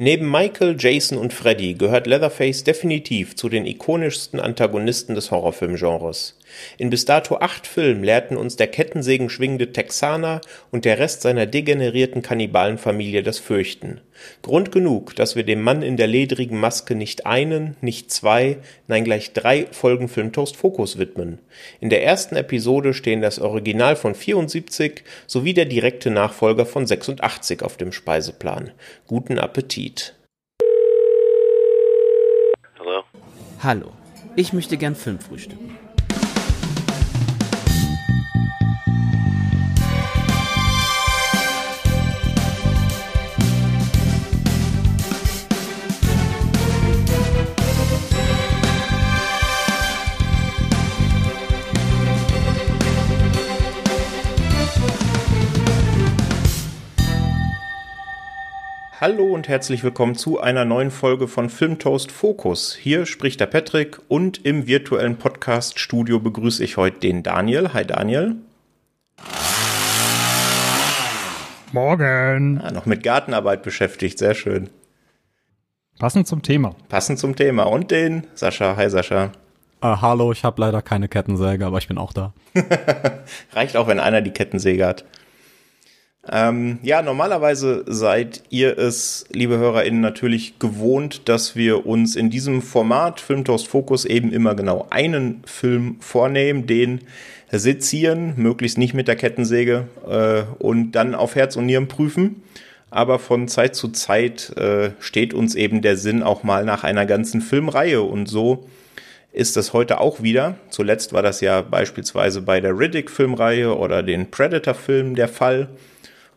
Neben Michael, Jason und Freddy gehört Leatherface definitiv zu den ikonischsten Antagonisten des Horrorfilmgenres. In bis dato acht Filmen lehrten uns der Kettensägen schwingende Texaner und der Rest seiner degenerierten Kannibalenfamilie das Fürchten. Grund genug, dass wir dem Mann in der ledrigen Maske nicht einen, nicht zwei, nein gleich drei Folgen Filmtoast Fokus widmen. In der ersten Episode stehen das Original von 74 sowie der direkte Nachfolger von 86 auf dem Speiseplan. Guten Appetit. Hallo? Hallo, ich möchte gern Film frühstücken. Hallo und herzlich willkommen zu einer neuen Folge von Filmtoast Focus. Hier spricht der Patrick und im virtuellen Podcast-Studio begrüße ich heute den Daniel. Hi Daniel. Morgen. Ah, noch mit Gartenarbeit beschäftigt, sehr schön. Passend zum Thema. Passend zum Thema. Und den Sascha. Hi Sascha. Äh, hallo, ich habe leider keine Kettensäge, aber ich bin auch da. Reicht auch, wenn einer die Kettensäge hat. Ähm, ja, normalerweise seid ihr es, liebe HörerInnen, natürlich gewohnt, dass wir uns in diesem Format Filmtoast Focus eben immer genau einen Film vornehmen, den sezieren, möglichst nicht mit der Kettensäge äh, und dann auf Herz und Nieren prüfen. Aber von Zeit zu Zeit äh, steht uns eben der Sinn auch mal nach einer ganzen Filmreihe und so ist das heute auch wieder. Zuletzt war das ja beispielsweise bei der Riddick-Filmreihe oder den Predator-Film der Fall.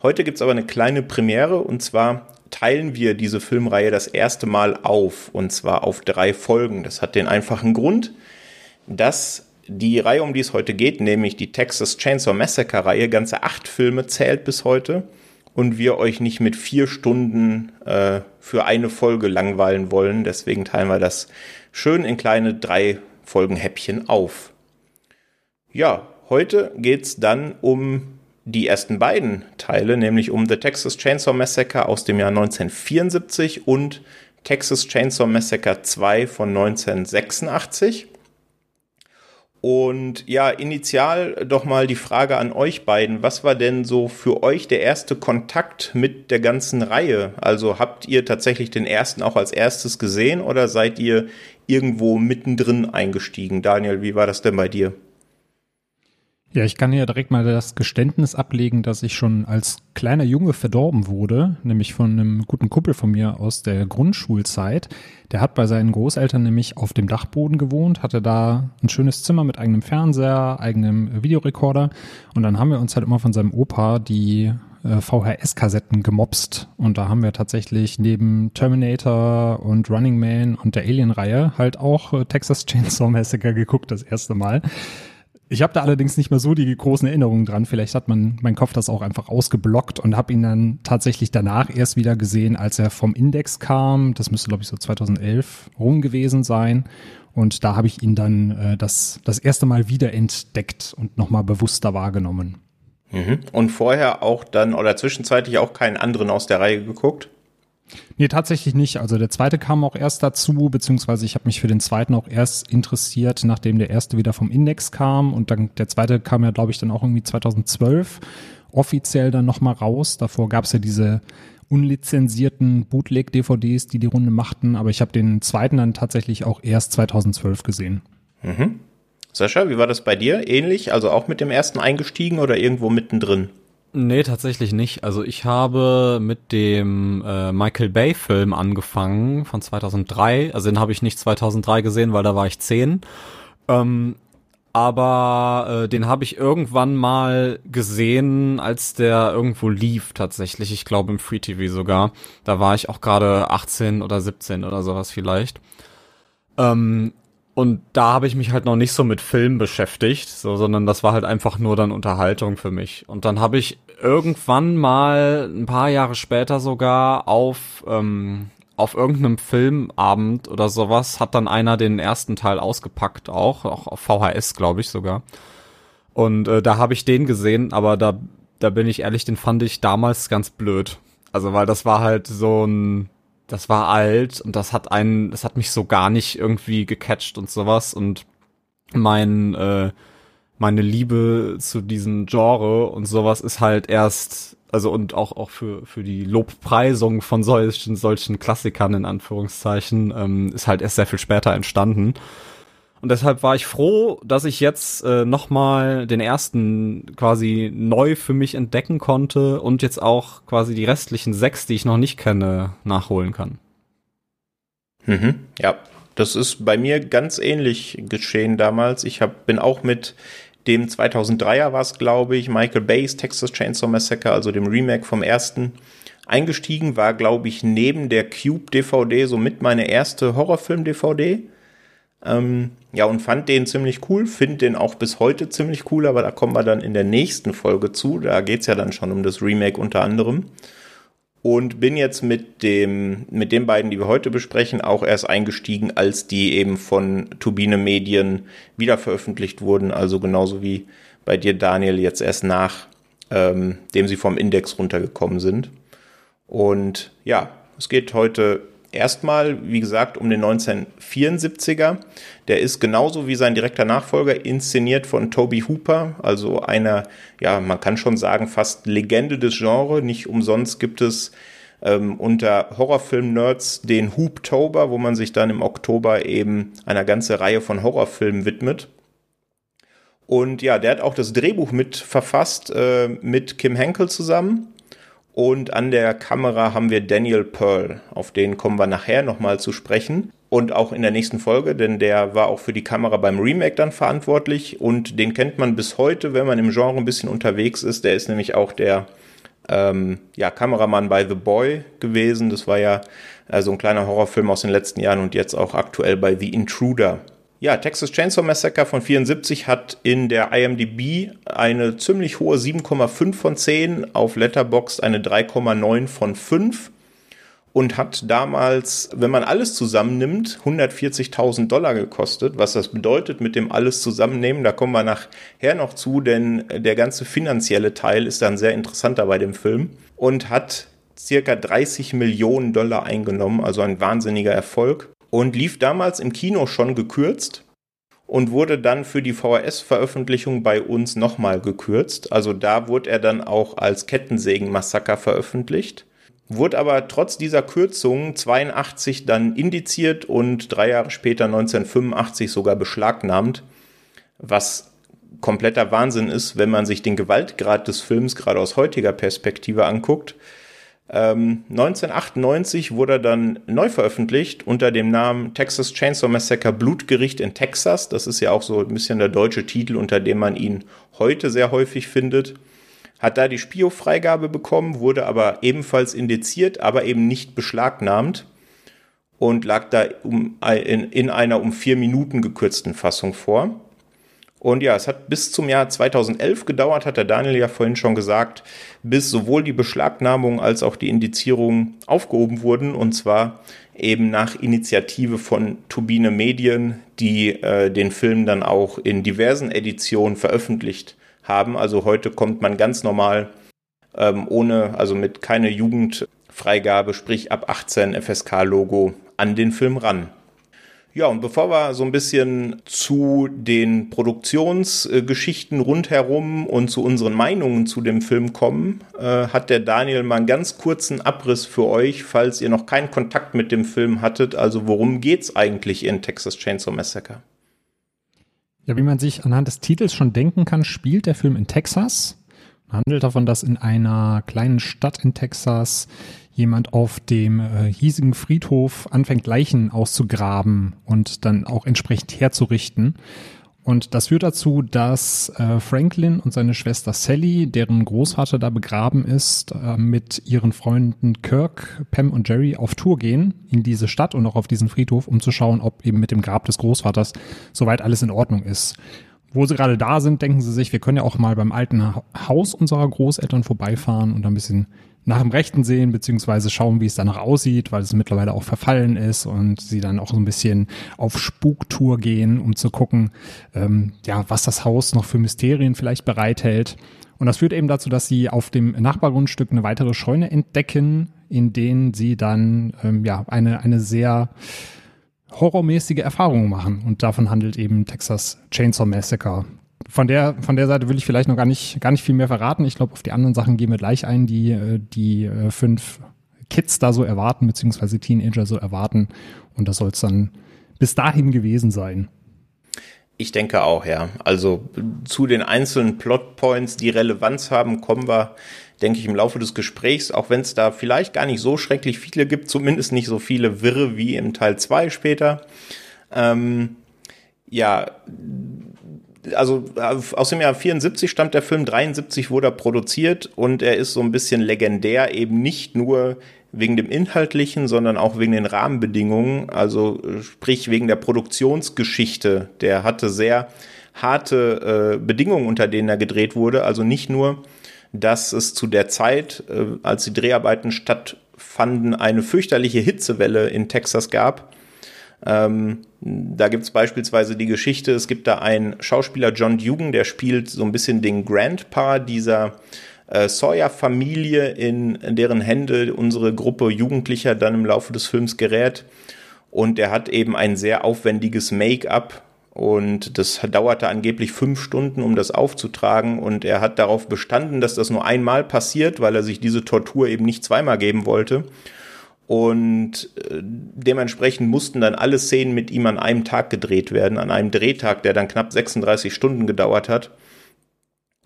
Heute gibt's aber eine kleine Premiere und zwar teilen wir diese Filmreihe das erste Mal auf und zwar auf drei Folgen. Das hat den einfachen Grund, dass die Reihe, um die es heute geht, nämlich die Texas Chainsaw Massacre Reihe, ganze acht Filme zählt bis heute und wir euch nicht mit vier Stunden äh, für eine Folge langweilen wollen. Deswegen teilen wir das schön in kleine drei Folgen Häppchen auf. Ja, heute geht's dann um die ersten beiden Teile, nämlich um The Texas Chainsaw Massacre aus dem Jahr 1974 und Texas Chainsaw Massacre 2 von 1986. Und ja, initial doch mal die Frage an euch beiden. Was war denn so für euch der erste Kontakt mit der ganzen Reihe? Also habt ihr tatsächlich den ersten auch als erstes gesehen oder seid ihr irgendwo mittendrin eingestiegen? Daniel, wie war das denn bei dir? Ja, ich kann hier direkt mal das Geständnis ablegen, dass ich schon als kleiner Junge verdorben wurde, nämlich von einem guten Kumpel von mir aus der Grundschulzeit. Der hat bei seinen Großeltern nämlich auf dem Dachboden gewohnt, hatte da ein schönes Zimmer mit eigenem Fernseher, eigenem Videorekorder und dann haben wir uns halt immer von seinem Opa die äh, VHS-Kassetten gemobst und da haben wir tatsächlich neben Terminator und Running Man und der Alien-Reihe halt auch äh, Texas Chainsaw Massacre geguckt das erste Mal. Ich habe da allerdings nicht mehr so die großen Erinnerungen dran. Vielleicht hat man mein Kopf das auch einfach ausgeblockt und habe ihn dann tatsächlich danach erst wieder gesehen, als er vom Index kam. Das müsste glaube ich so 2011 rum gewesen sein. Und da habe ich ihn dann äh, das das erste Mal wieder entdeckt und nochmal bewusster wahrgenommen. Mhm. Und vorher auch dann oder zwischenzeitlich auch keinen anderen aus der Reihe geguckt? Nee, tatsächlich nicht. Also der zweite kam auch erst dazu, beziehungsweise ich habe mich für den zweiten auch erst interessiert, nachdem der erste wieder vom Index kam und dann der zweite kam ja, glaube ich, dann auch irgendwie 2012 offiziell dann nochmal raus. Davor gab es ja diese unlizenzierten Bootleg-DVDs, die die Runde machten, aber ich habe den zweiten dann tatsächlich auch erst 2012 gesehen. Mhm. Sascha, wie war das bei dir? Ähnlich? Also auch mit dem ersten eingestiegen oder irgendwo mittendrin? Nee, tatsächlich nicht. Also ich habe mit dem äh, Michael Bay Film angefangen von 2003. Also den habe ich nicht 2003 gesehen, weil da war ich zehn. Ähm, aber äh, den habe ich irgendwann mal gesehen, als der irgendwo lief tatsächlich. Ich glaube im Free TV sogar. Da war ich auch gerade 18 oder 17 oder sowas vielleicht. Ähm, und da habe ich mich halt noch nicht so mit Film beschäftigt, so, sondern das war halt einfach nur dann Unterhaltung für mich. Und dann habe ich irgendwann mal ein paar Jahre später sogar auf ähm, auf irgendeinem Filmabend oder sowas hat dann einer den ersten Teil ausgepackt auch, auch auf VHS glaube ich sogar. Und äh, da habe ich den gesehen, aber da da bin ich ehrlich, den fand ich damals ganz blöd. Also weil das war halt so ein das war alt und das hat einen, das hat mich so gar nicht irgendwie gecatcht und sowas und mein, äh, meine Liebe zu diesem Genre und sowas ist halt erst, also und auch, auch für, für die Lobpreisung von solchen, solchen Klassikern in Anführungszeichen, ähm, ist halt erst sehr viel später entstanden. Und deshalb war ich froh, dass ich jetzt äh, nochmal den ersten quasi neu für mich entdecken konnte und jetzt auch quasi die restlichen sechs, die ich noch nicht kenne, nachholen kann. Mhm, ja, das ist bei mir ganz ähnlich geschehen damals. Ich hab, bin auch mit dem 2003er war es, glaube ich, Michael Bay's Texas Chainsaw Massacre, also dem Remake vom ersten, eingestiegen. War, glaube ich, neben der Cube DVD somit meine erste Horrorfilm-DVD. Ähm, ja, und fand den ziemlich cool, finde den auch bis heute ziemlich cool, aber da kommen wir dann in der nächsten Folge zu. Da geht's ja dann schon um das Remake unter anderem. Und bin jetzt mit dem, mit den beiden, die wir heute besprechen, auch erst eingestiegen, als die eben von Turbine Medien wieder veröffentlicht wurden. Also genauso wie bei dir, Daniel, jetzt erst nach, ähm, dem sie vom Index runtergekommen sind. Und ja, es geht heute erstmal, wie gesagt, um den 1974er. Der ist genauso wie sein direkter Nachfolger inszeniert von Toby Hooper, also einer, ja, man kann schon sagen, fast Legende des Genres. Nicht umsonst gibt es ähm, unter Horrorfilm-Nerds den Hooptober, wo man sich dann im Oktober eben einer ganzen Reihe von Horrorfilmen widmet. Und ja, der hat auch das Drehbuch mit verfasst äh, mit Kim Henkel zusammen. Und an der Kamera haben wir Daniel Pearl. Auf den kommen wir nachher nochmal zu sprechen. Und auch in der nächsten Folge, denn der war auch für die Kamera beim Remake dann verantwortlich. Und den kennt man bis heute, wenn man im Genre ein bisschen unterwegs ist. Der ist nämlich auch der ähm, ja, Kameramann bei The Boy gewesen. Das war ja also ein kleiner Horrorfilm aus den letzten Jahren und jetzt auch aktuell bei The Intruder ja, Texas Chainsaw Massacre von 74 hat in der IMDb eine ziemlich hohe 7,5 von 10, auf Letterboxd eine 3,9 von 5 und hat damals, wenn man alles zusammennimmt, 140.000 Dollar gekostet. Was das bedeutet mit dem alles zusammennehmen, da kommen wir nachher noch zu, denn der ganze finanzielle Teil ist dann sehr interessanter bei dem Film und hat circa 30 Millionen Dollar eingenommen, also ein wahnsinniger Erfolg und lief damals im Kino schon gekürzt und wurde dann für die VHS-Veröffentlichung bei uns nochmal gekürzt. Also da wurde er dann auch als Kettensägen-Massaker veröffentlicht. Wurde aber trotz dieser Kürzung 82 dann indiziert und drei Jahre später 1985 sogar beschlagnahmt, was kompletter Wahnsinn ist, wenn man sich den Gewaltgrad des Films gerade aus heutiger Perspektive anguckt. 1998 ähm, wurde er dann neu veröffentlicht unter dem Namen Texas Chainsaw Massacre Blutgericht in Texas. Das ist ja auch so ein bisschen der deutsche Titel, unter dem man ihn heute sehr häufig findet. Hat da die Spio-Freigabe bekommen, wurde aber ebenfalls indiziert, aber eben nicht beschlagnahmt und lag da um, in, in einer um vier Minuten gekürzten Fassung vor. Und ja, es hat bis zum Jahr 2011 gedauert, hat der Daniel ja vorhin schon gesagt, bis sowohl die Beschlagnahmung als auch die Indizierung aufgehoben wurden. Und zwar eben nach Initiative von Turbine Medien, die äh, den Film dann auch in diversen Editionen veröffentlicht haben. Also heute kommt man ganz normal ähm, ohne, also mit keine Jugendfreigabe, sprich ab 18 FSK-Logo an den Film ran. Ja, und bevor wir so ein bisschen zu den Produktionsgeschichten rundherum und zu unseren Meinungen zu dem Film kommen, äh, hat der Daniel mal einen ganz kurzen Abriss für euch, falls ihr noch keinen Kontakt mit dem Film hattet. Also worum geht's eigentlich in Texas Chainsaw Massacre? Ja, wie man sich anhand des Titels schon denken kann, spielt der Film in Texas. Handelt davon, dass in einer kleinen Stadt in Texas jemand auf dem äh, hiesigen Friedhof anfängt, Leichen auszugraben und dann auch entsprechend herzurichten. Und das führt dazu, dass äh, Franklin und seine Schwester Sally, deren Großvater da begraben ist, äh, mit ihren Freunden Kirk, Pam und Jerry auf Tour gehen in diese Stadt und auch auf diesen Friedhof, um zu schauen, ob eben mit dem Grab des Großvaters soweit alles in Ordnung ist. Wo sie gerade da sind, denken sie sich, wir können ja auch mal beim alten Haus unserer Großeltern vorbeifahren und ein bisschen nach dem Rechten sehen, beziehungsweise schauen, wie es danach aussieht, weil es mittlerweile auch verfallen ist und sie dann auch so ein bisschen auf Spuktour gehen, um zu gucken, ähm, ja, was das Haus noch für Mysterien vielleicht bereithält. Und das führt eben dazu, dass sie auf dem Nachbargrundstück eine weitere Scheune entdecken, in denen sie dann ähm, ja eine, eine sehr horrormäßige Erfahrung machen. Und davon handelt eben Texas Chainsaw Massacre. Von der, von der Seite will ich vielleicht noch gar nicht, gar nicht viel mehr verraten. Ich glaube, auf die anderen Sachen gehen wir gleich ein, die äh, die äh, fünf Kids da so erwarten, beziehungsweise Teenager so erwarten. Und das soll es dann bis dahin gewesen sein. Ich denke auch, ja. Also zu den einzelnen Plotpoints, die Relevanz haben, kommen wir, denke ich, im Laufe des Gesprächs, auch wenn es da vielleicht gar nicht so schrecklich viele gibt, zumindest nicht so viele Wirre wie im Teil 2 später. Ähm, ja, also aus dem Jahr 74 stammt der Film, 73 wurde er produziert und er ist so ein bisschen legendär, eben nicht nur wegen dem Inhaltlichen, sondern auch wegen den Rahmenbedingungen, also sprich wegen der Produktionsgeschichte. Der hatte sehr harte äh, Bedingungen, unter denen er gedreht wurde. Also nicht nur, dass es zu der Zeit, äh, als die Dreharbeiten stattfanden, eine fürchterliche Hitzewelle in Texas gab. Ähm, da gibt es beispielsweise die Geschichte, es gibt da einen Schauspieler, John Dugan, der spielt so ein bisschen den Grandpa dieser äh, Sawyer-Familie, in, in deren Hände unsere Gruppe Jugendlicher dann im Laufe des Films gerät. Und er hat eben ein sehr aufwendiges Make-up und das dauerte angeblich fünf Stunden, um das aufzutragen. Und er hat darauf bestanden, dass das nur einmal passiert, weil er sich diese Tortur eben nicht zweimal geben wollte. Und äh, dementsprechend mussten dann alle Szenen mit ihm an einem Tag gedreht werden, an einem Drehtag, der dann knapp 36 Stunden gedauert hat.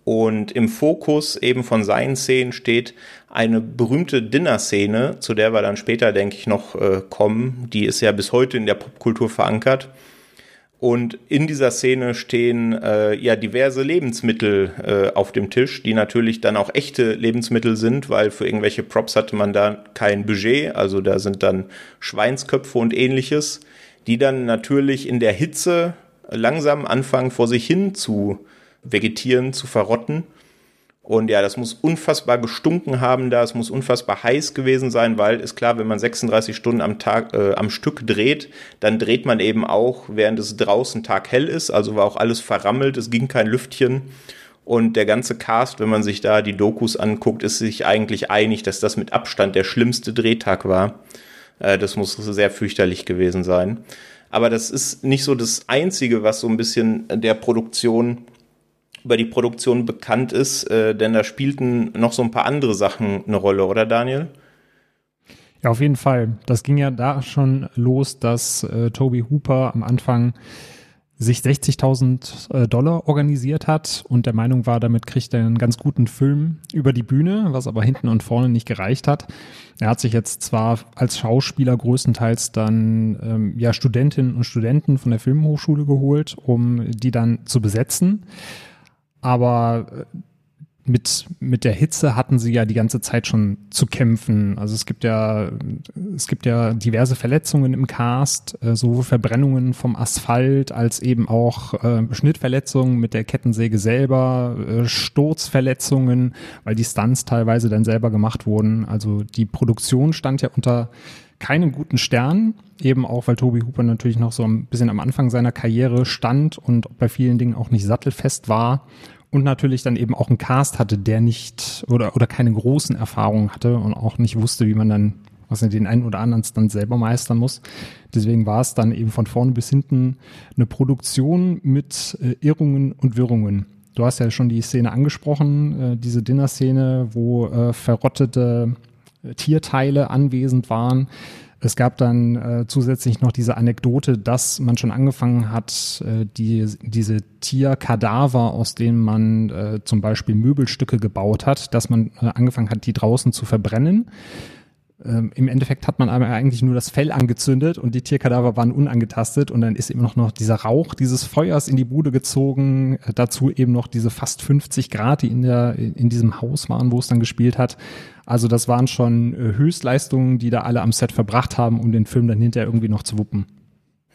Und im Fokus eben von seinen Szenen steht eine berühmte Dinner-Szene, zu der wir dann später, denke ich, noch äh, kommen. Die ist ja bis heute in der Popkultur verankert. Und in dieser Szene stehen äh, ja diverse Lebensmittel äh, auf dem Tisch, die natürlich dann auch echte Lebensmittel sind, weil für irgendwelche Props hatte man da kein Budget. Also da sind dann Schweinsköpfe und ähnliches, die dann natürlich in der Hitze langsam anfangen vor sich hin zu vegetieren, zu verrotten. Und ja, das muss unfassbar gestunken haben da, es muss unfassbar heiß gewesen sein, weil ist klar, wenn man 36 Stunden am Tag äh, am Stück dreht, dann dreht man eben auch, während es draußen taghell ist, also war auch alles verrammelt, es ging kein Lüftchen. Und der ganze Cast, wenn man sich da die Dokus anguckt, ist sich eigentlich einig, dass das mit Abstand der schlimmste Drehtag war. Äh, das muss sehr fürchterlich gewesen sein. Aber das ist nicht so das Einzige, was so ein bisschen der Produktion über die Produktion bekannt ist, äh, denn da spielten noch so ein paar andere Sachen eine Rolle, oder Daniel? Ja, auf jeden Fall. Das ging ja da schon los, dass äh, Toby Hooper am Anfang sich 60.000 äh, Dollar organisiert hat und der Meinung war, damit kriegt er einen ganz guten Film über die Bühne, was aber hinten und vorne nicht gereicht hat. Er hat sich jetzt zwar als Schauspieler größtenteils dann ähm, ja Studentinnen und Studenten von der Filmhochschule geholt, um die dann zu besetzen aber äh, mit, mit der Hitze hatten sie ja die ganze Zeit schon zu kämpfen. Also es gibt ja, es gibt ja diverse Verletzungen im Cast, äh, sowohl Verbrennungen vom Asphalt als eben auch äh, Schnittverletzungen mit der Kettensäge selber, äh, Sturzverletzungen, weil die Stunts teilweise dann selber gemacht wurden. Also die Produktion stand ja unter keinem guten Stern, eben auch, weil Toby Hooper natürlich noch so ein bisschen am Anfang seiner Karriere stand und bei vielen Dingen auch nicht sattelfest war und natürlich dann eben auch einen Cast hatte, der nicht oder, oder keine großen Erfahrungen hatte und auch nicht wusste, wie man dann was in den einen oder anderen Stunt selber meistern muss. Deswegen war es dann eben von vorne bis hinten eine Produktion mit äh, Irrungen und Wirrungen. Du hast ja schon die Szene angesprochen, äh, diese Dinner-Szene, wo äh, verrottete Tierteile anwesend waren. Es gab dann äh, zusätzlich noch diese Anekdote, dass man schon angefangen hat, äh, die, diese Tierkadaver, aus denen man äh, zum Beispiel Möbelstücke gebaut hat, dass man äh, angefangen hat, die draußen zu verbrennen. Ähm, Im Endeffekt hat man aber eigentlich nur das Fell angezündet und die Tierkadaver waren unangetastet und dann ist eben noch, noch dieser Rauch dieses Feuers in die Bude gezogen, äh, dazu eben noch diese fast 50 Grad, die in, der, in diesem Haus waren, wo es dann gespielt hat. Also das waren schon äh, Höchstleistungen, die da alle am Set verbracht haben, um den Film dann hinterher irgendwie noch zu wuppen.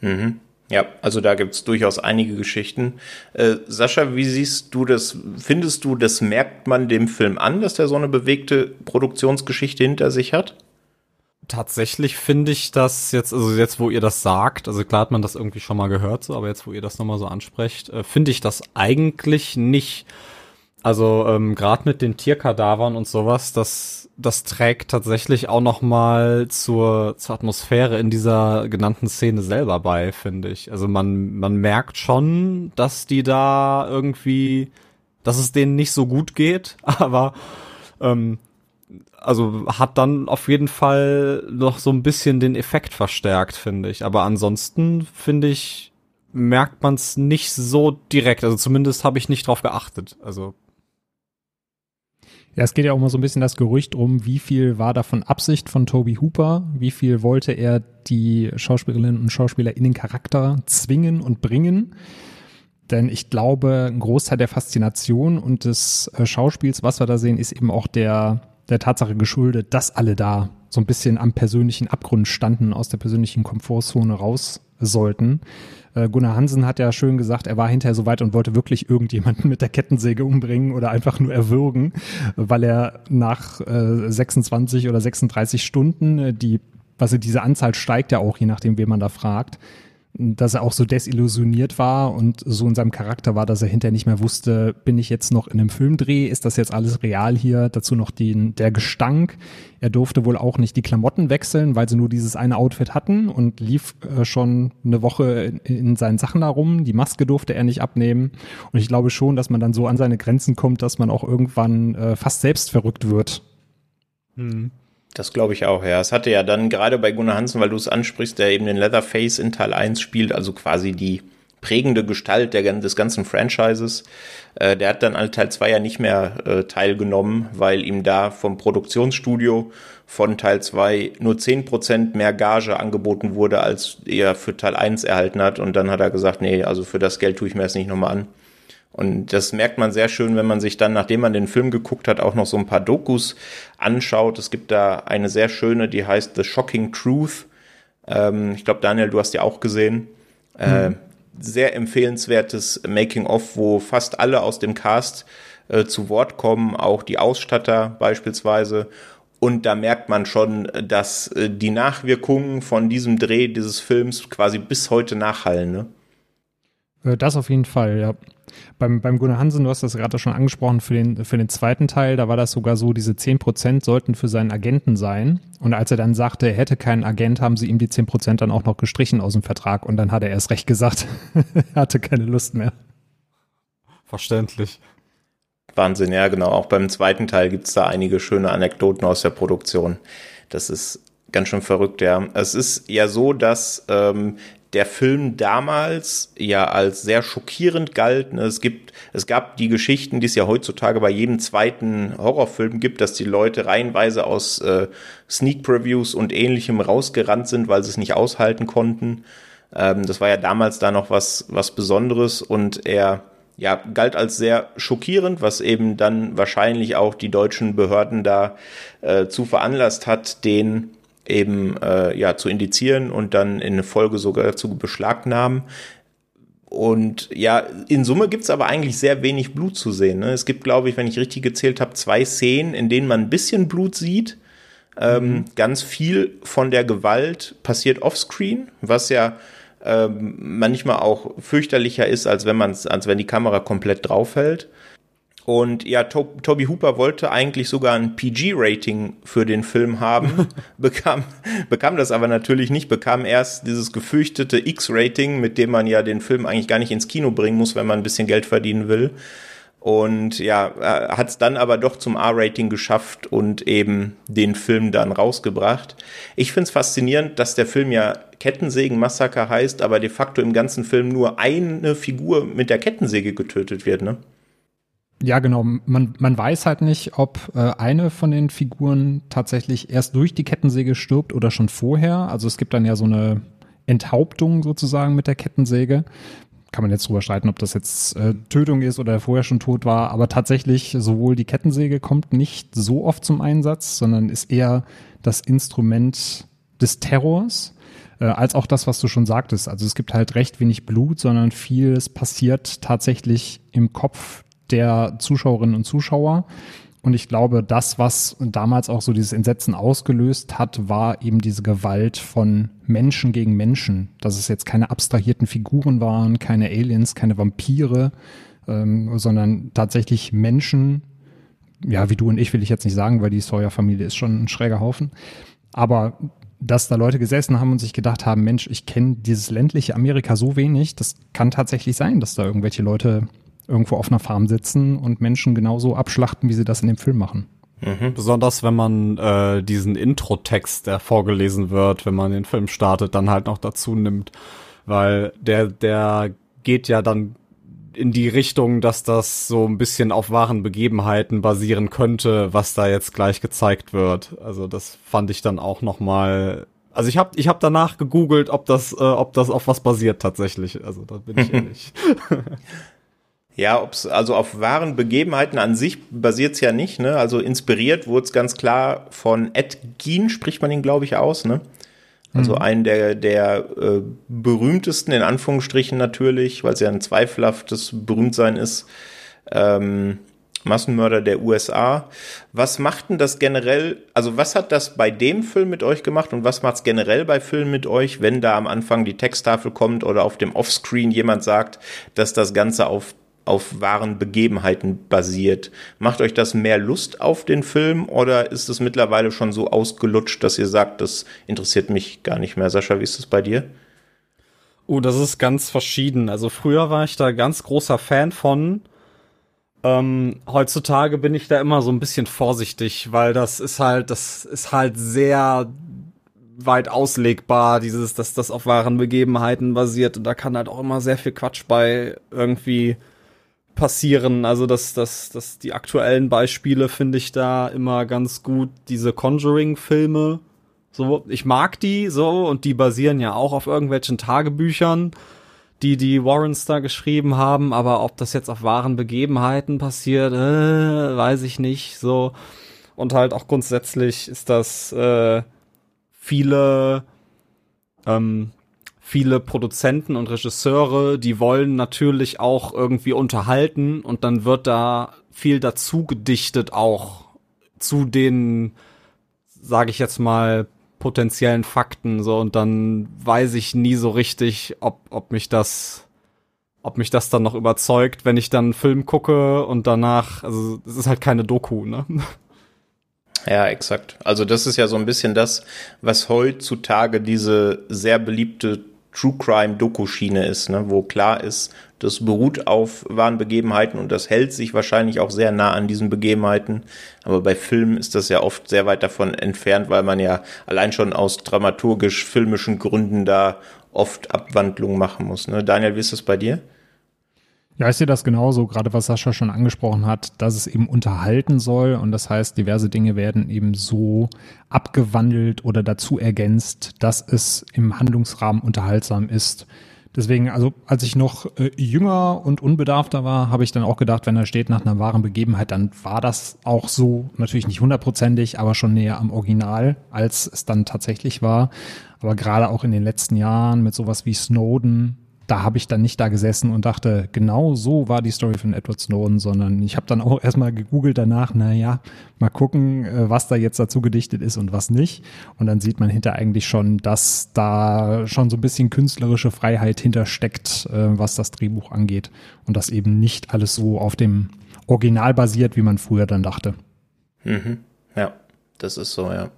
Mhm. Ja, also da gibt's durchaus einige Geschichten. Äh, Sascha, wie siehst du das? Findest du, das merkt man dem Film an, dass der so eine bewegte Produktionsgeschichte hinter sich hat? Tatsächlich finde ich das jetzt, also jetzt, wo ihr das sagt, also klar hat man das irgendwie schon mal gehört, so, aber jetzt, wo ihr das nochmal so ansprecht, äh, finde ich das eigentlich nicht. Also ähm, gerade mit den Tierkadavern und sowas, das das trägt tatsächlich auch noch mal zur, zur Atmosphäre in dieser genannten Szene selber bei, finde ich. Also man, man merkt schon, dass die da irgendwie, dass es denen nicht so gut geht, aber ähm, also hat dann auf jeden Fall noch so ein bisschen den Effekt verstärkt, finde ich. Aber ansonsten finde ich, merkt man es nicht so direkt. Also zumindest habe ich nicht drauf geachtet. Also ja, es geht ja auch mal so ein bisschen das Gerücht um, wie viel war davon Absicht von Toby Hooper, wie viel wollte er die Schauspielerinnen und Schauspieler in den Charakter zwingen und bringen. Denn ich glaube, ein Großteil der Faszination und des äh, Schauspiels, was wir da sehen, ist eben auch der, der Tatsache geschuldet, dass alle da so ein bisschen am persönlichen Abgrund standen, aus der persönlichen Komfortzone raus sollten. Äh, Gunnar Hansen hat ja schön gesagt, er war hinterher so weit und wollte wirklich irgendjemanden mit der Kettensäge umbringen oder einfach nur erwürgen, weil er nach äh, 26 oder 36 Stunden, äh, die, also diese Anzahl steigt ja auch, je nachdem, wen man da fragt, dass er auch so desillusioniert war und so in seinem Charakter war, dass er hinterher nicht mehr wusste, bin ich jetzt noch in einem Filmdreh, ist das jetzt alles real hier? Dazu noch den, der Gestank. Er durfte wohl auch nicht die Klamotten wechseln, weil sie nur dieses eine Outfit hatten und lief äh, schon eine Woche in, in seinen Sachen herum. Die Maske durfte er nicht abnehmen. Und ich glaube schon, dass man dann so an seine Grenzen kommt, dass man auch irgendwann äh, fast selbst verrückt wird. Hm. Das glaube ich auch, ja. Es hatte ja dann gerade bei Gunnar Hansen, weil du es ansprichst, der eben den Leatherface in Teil 1 spielt, also quasi die prägende Gestalt der, des ganzen Franchises. Äh, der hat dann an Teil 2 ja nicht mehr äh, teilgenommen, weil ihm da vom Produktionsstudio von Teil 2 nur 10% mehr Gage angeboten wurde, als er für Teil 1 erhalten hat. Und dann hat er gesagt, nee, also für das Geld tue ich mir das nicht nochmal an. Und das merkt man sehr schön, wenn man sich dann, nachdem man den Film geguckt hat, auch noch so ein paar Dokus anschaut. Es gibt da eine sehr schöne, die heißt The Shocking Truth. Ähm, ich glaube, Daniel, du hast die auch gesehen. Äh, mhm. Sehr empfehlenswertes Making-of, wo fast alle aus dem Cast äh, zu Wort kommen, auch die Ausstatter beispielsweise. Und da merkt man schon, dass äh, die Nachwirkungen von diesem Dreh dieses Films quasi bis heute nachhallen. Ne? Äh, das auf jeden Fall, ja. Beim, beim Gunnar Hansen, du hast das gerade schon angesprochen, für den, für den zweiten Teil, da war das sogar so, diese 10% sollten für seinen Agenten sein. Und als er dann sagte, er hätte keinen Agent, haben sie ihm die 10% dann auch noch gestrichen aus dem Vertrag. Und dann hat er erst recht gesagt, er hatte keine Lust mehr. Verständlich. Wahnsinn, ja, genau. Auch beim zweiten Teil gibt's da einige schöne Anekdoten aus der Produktion. Das ist ganz schön verrückt, ja. Es ist ja so, dass ähm, der Film damals ja als sehr schockierend galt. Ne? Es gibt, es gab die Geschichten, die es ja heutzutage bei jedem zweiten Horrorfilm gibt, dass die Leute reihenweise aus äh, Sneak Previews und ähnlichem rausgerannt sind, weil sie es nicht aushalten konnten. Ähm, das war ja damals da noch was, was Besonderes und er ja, galt als sehr schockierend, was eben dann wahrscheinlich auch die deutschen Behörden da äh, zu veranlasst hat, den eben äh, ja zu indizieren und dann in Folge sogar zu beschlagnahmen. Und ja, in Summe gibt's aber eigentlich sehr wenig Blut zu sehen. Ne? Es gibt, glaube ich, wenn ich richtig gezählt habe, zwei Szenen, in denen man ein bisschen Blut sieht. Ähm, mhm. Ganz viel von der Gewalt passiert offscreen, was ja ähm, manchmal auch fürchterlicher ist, als wenn man als wenn die Kamera komplett draufhält. Und ja, to Toby Hooper wollte eigentlich sogar ein PG-Rating für den Film haben, bekam, bekam das aber natürlich nicht, bekam erst dieses gefürchtete X-Rating, mit dem man ja den Film eigentlich gar nicht ins Kino bringen muss, wenn man ein bisschen Geld verdienen will. Und ja, hat es dann aber doch zum R-Rating geschafft und eben den Film dann rausgebracht. Ich finde es faszinierend, dass der Film ja Kettensägen-Massaker heißt, aber de facto im ganzen Film nur eine Figur mit der Kettensäge getötet wird, ne? Ja, genau. Man, man weiß halt nicht, ob äh, eine von den Figuren tatsächlich erst durch die Kettensäge stirbt oder schon vorher. Also es gibt dann ja so eine Enthauptung sozusagen mit der Kettensäge. Kann man jetzt drüber streiten, ob das jetzt äh, Tötung ist oder vorher schon tot war. Aber tatsächlich, sowohl die Kettensäge kommt nicht so oft zum Einsatz, sondern ist eher das Instrument des Terrors äh, als auch das, was du schon sagtest. Also es gibt halt recht wenig Blut, sondern vieles passiert tatsächlich im Kopf der Zuschauerinnen und Zuschauer. Und ich glaube, das, was damals auch so dieses Entsetzen ausgelöst hat, war eben diese Gewalt von Menschen gegen Menschen. Dass es jetzt keine abstrahierten Figuren waren, keine Aliens, keine Vampire, ähm, sondern tatsächlich Menschen ja, wie du und ich will ich jetzt nicht sagen, weil die Sawyer-Familie ist schon ein schräger Haufen. Aber dass da Leute gesessen haben und sich gedacht haben, Mensch, ich kenne dieses ländliche Amerika so wenig, das kann tatsächlich sein, dass da irgendwelche Leute irgendwo auf einer Farm sitzen und Menschen genauso abschlachten, wie sie das in dem Film machen. Mhm. Besonders wenn man äh, diesen Intro-Text, der vorgelesen wird, wenn man den Film startet, dann halt noch dazu nimmt. Weil der, der geht ja dann in die Richtung, dass das so ein bisschen auf wahren Begebenheiten basieren könnte, was da jetzt gleich gezeigt wird. Also das fand ich dann auch noch mal. Also ich habe ich hab danach gegoogelt, ob das äh, ob das auf was basiert tatsächlich. Also da bin ich ehrlich. Ja, ob's also auf wahren Begebenheiten an sich basiert's ja nicht, ne? Also inspiriert wurde es ganz klar von Ed Gein, spricht man ihn, glaube ich, aus, ne? Also mhm. einen der, der äh, berühmtesten, in Anführungsstrichen natürlich, weil es ja ein zweifelhaftes Berühmtsein ist, ähm, Massenmörder der USA. Was macht denn das generell, also was hat das bei dem Film mit euch gemacht und was macht's generell bei Filmen mit euch, wenn da am Anfang die Texttafel kommt oder auf dem Offscreen jemand sagt, dass das Ganze auf auf wahren Begebenheiten basiert. Macht euch das mehr Lust auf den Film oder ist es mittlerweile schon so ausgelutscht, dass ihr sagt, das interessiert mich gar nicht mehr? Sascha, wie ist das bei dir? Oh, das ist ganz verschieden. Also früher war ich da ganz großer Fan von. Ähm, heutzutage bin ich da immer so ein bisschen vorsichtig, weil das ist halt, das ist halt sehr weit auslegbar, dieses, dass das auf wahren Begebenheiten basiert und da kann halt auch immer sehr viel Quatsch bei irgendwie passieren. Also dass dass dass die aktuellen Beispiele finde ich da immer ganz gut. Diese Conjuring-Filme, so ich mag die so und die basieren ja auch auf irgendwelchen Tagebüchern, die die Warrens da geschrieben haben. Aber ob das jetzt auf wahren Begebenheiten passiert, äh, weiß ich nicht. So und halt auch grundsätzlich ist das äh, viele ähm, viele Produzenten und Regisseure, die wollen natürlich auch irgendwie unterhalten und dann wird da viel dazu gedichtet auch zu den, sage ich jetzt mal, potenziellen Fakten so und dann weiß ich nie so richtig, ob, ob mich das ob mich das dann noch überzeugt, wenn ich dann einen Film gucke und danach, also es ist halt keine Doku, ne? Ja, exakt. Also das ist ja so ein bisschen das, was heutzutage diese sehr beliebte True Crime Doku-Schiene ist, ne, wo klar ist, das beruht auf wahren Begebenheiten und das hält sich wahrscheinlich auch sehr nah an diesen Begebenheiten. Aber bei Filmen ist das ja oft sehr weit davon entfernt, weil man ja allein schon aus dramaturgisch-filmischen Gründen da oft Abwandlungen machen muss. Ne? Daniel, wie ist das bei dir? Ja, ich sehe das genauso, gerade was Sascha schon angesprochen hat, dass es eben unterhalten soll und das heißt, diverse Dinge werden eben so abgewandelt oder dazu ergänzt, dass es im Handlungsrahmen unterhaltsam ist. Deswegen, also als ich noch äh, jünger und unbedarfter war, habe ich dann auch gedacht, wenn er steht nach einer wahren Begebenheit, dann war das auch so, natürlich nicht hundertprozentig, aber schon näher am Original, als es dann tatsächlich war. Aber gerade auch in den letzten Jahren mit sowas wie Snowden da habe ich dann nicht da gesessen und dachte, genau so war die Story von Edward Snowden, sondern ich habe dann auch erstmal gegoogelt danach, naja, mal gucken, äh, was da jetzt dazu gedichtet ist und was nicht. Und dann sieht man hinter eigentlich schon, dass da schon so ein bisschen künstlerische Freiheit hintersteckt, äh, was das Drehbuch angeht. Und das eben nicht alles so auf dem Original basiert, wie man früher dann dachte. Mhm. Ja, das ist so, ja.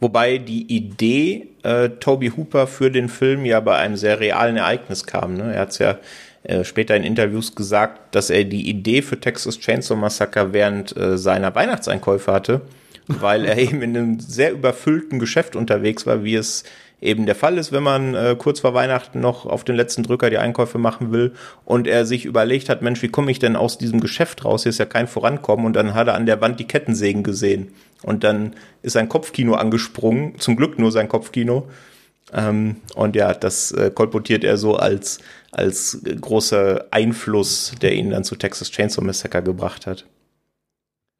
Wobei die Idee äh, Toby Hooper für den Film ja bei einem sehr realen Ereignis kam. Ne? Er hat es ja äh, später in Interviews gesagt, dass er die Idee für Texas Chainsaw Massacre während äh, seiner Weihnachtseinkäufe hatte, weil er eben in einem sehr überfüllten Geschäft unterwegs war, wie es eben der Fall ist, wenn man äh, kurz vor Weihnachten noch auf den letzten Drücker die Einkäufe machen will und er sich überlegt hat, Mensch, wie komme ich denn aus diesem Geschäft raus? Hier ist ja kein Vorankommen und dann hat er an der Wand die Kettensägen gesehen und dann ist sein Kopfkino angesprungen, zum Glück nur sein Kopfkino. Ähm, und ja, das äh, kolportiert er so als, als großer Einfluss, der ihn dann zu Texas Chainsaw Massacre gebracht hat.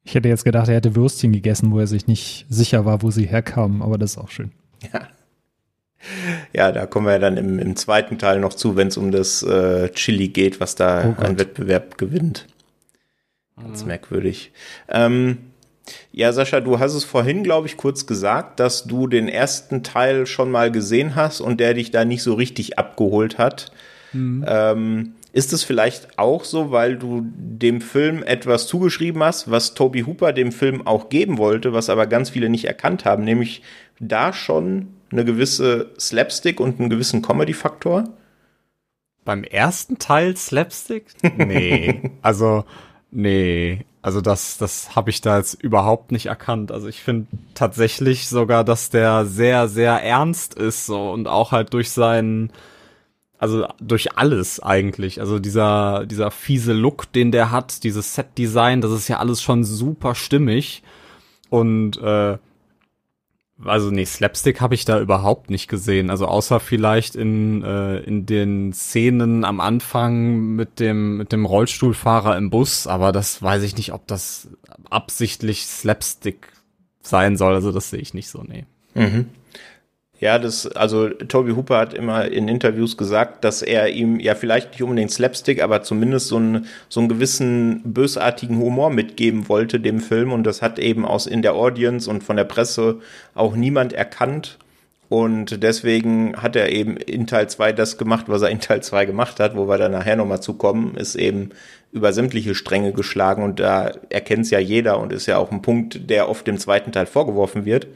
Ich hätte jetzt gedacht, er hätte Würstchen gegessen, wo er sich nicht sicher war, wo sie herkamen, aber das ist auch schön. Ja. Ja, da kommen wir dann im, im zweiten Teil noch zu, wenn es um das äh, Chili geht, was da oh an Wettbewerb gewinnt. Ganz mhm. merkwürdig. Ähm, ja, Sascha, du hast es vorhin, glaube ich, kurz gesagt, dass du den ersten Teil schon mal gesehen hast und der dich da nicht so richtig abgeholt hat. Mhm. Ähm, ist es vielleicht auch so, weil du dem Film etwas zugeschrieben hast, was Toby Hooper dem Film auch geben wollte, was aber ganz viele nicht erkannt haben, nämlich da schon eine gewisse Slapstick und einen gewissen Comedy-Faktor? Beim ersten Teil Slapstick? Nee. also, nee. Also das, das habe ich da jetzt überhaupt nicht erkannt. Also ich finde tatsächlich sogar, dass der sehr, sehr ernst ist so und auch halt durch seinen, also durch alles eigentlich. Also dieser, dieser fiese Look, den der hat, dieses Set-Design, das ist ja alles schon super stimmig. Und äh, also nee, Slapstick habe ich da überhaupt nicht gesehen. Also außer vielleicht in, äh, in den Szenen am Anfang mit dem, mit dem Rollstuhlfahrer im Bus, aber das weiß ich nicht, ob das absichtlich Slapstick sein soll. Also das sehe ich nicht so, nee. Mhm. Ja, das, also Toby Hooper hat immer in Interviews gesagt, dass er ihm ja vielleicht nicht unbedingt Slapstick, aber zumindest so, einen so einen gewissen bösartigen Humor mitgeben wollte dem Film und das hat eben aus in der Audience und von der Presse auch niemand erkannt. Und deswegen hat er eben in Teil 2 das gemacht, was er in Teil 2 gemacht hat, wo wir dann nachher nochmal zukommen, ist eben über sämtliche Stränge geschlagen und da erkennt es ja jeder und ist ja auch ein Punkt, der oft im zweiten Teil vorgeworfen wird.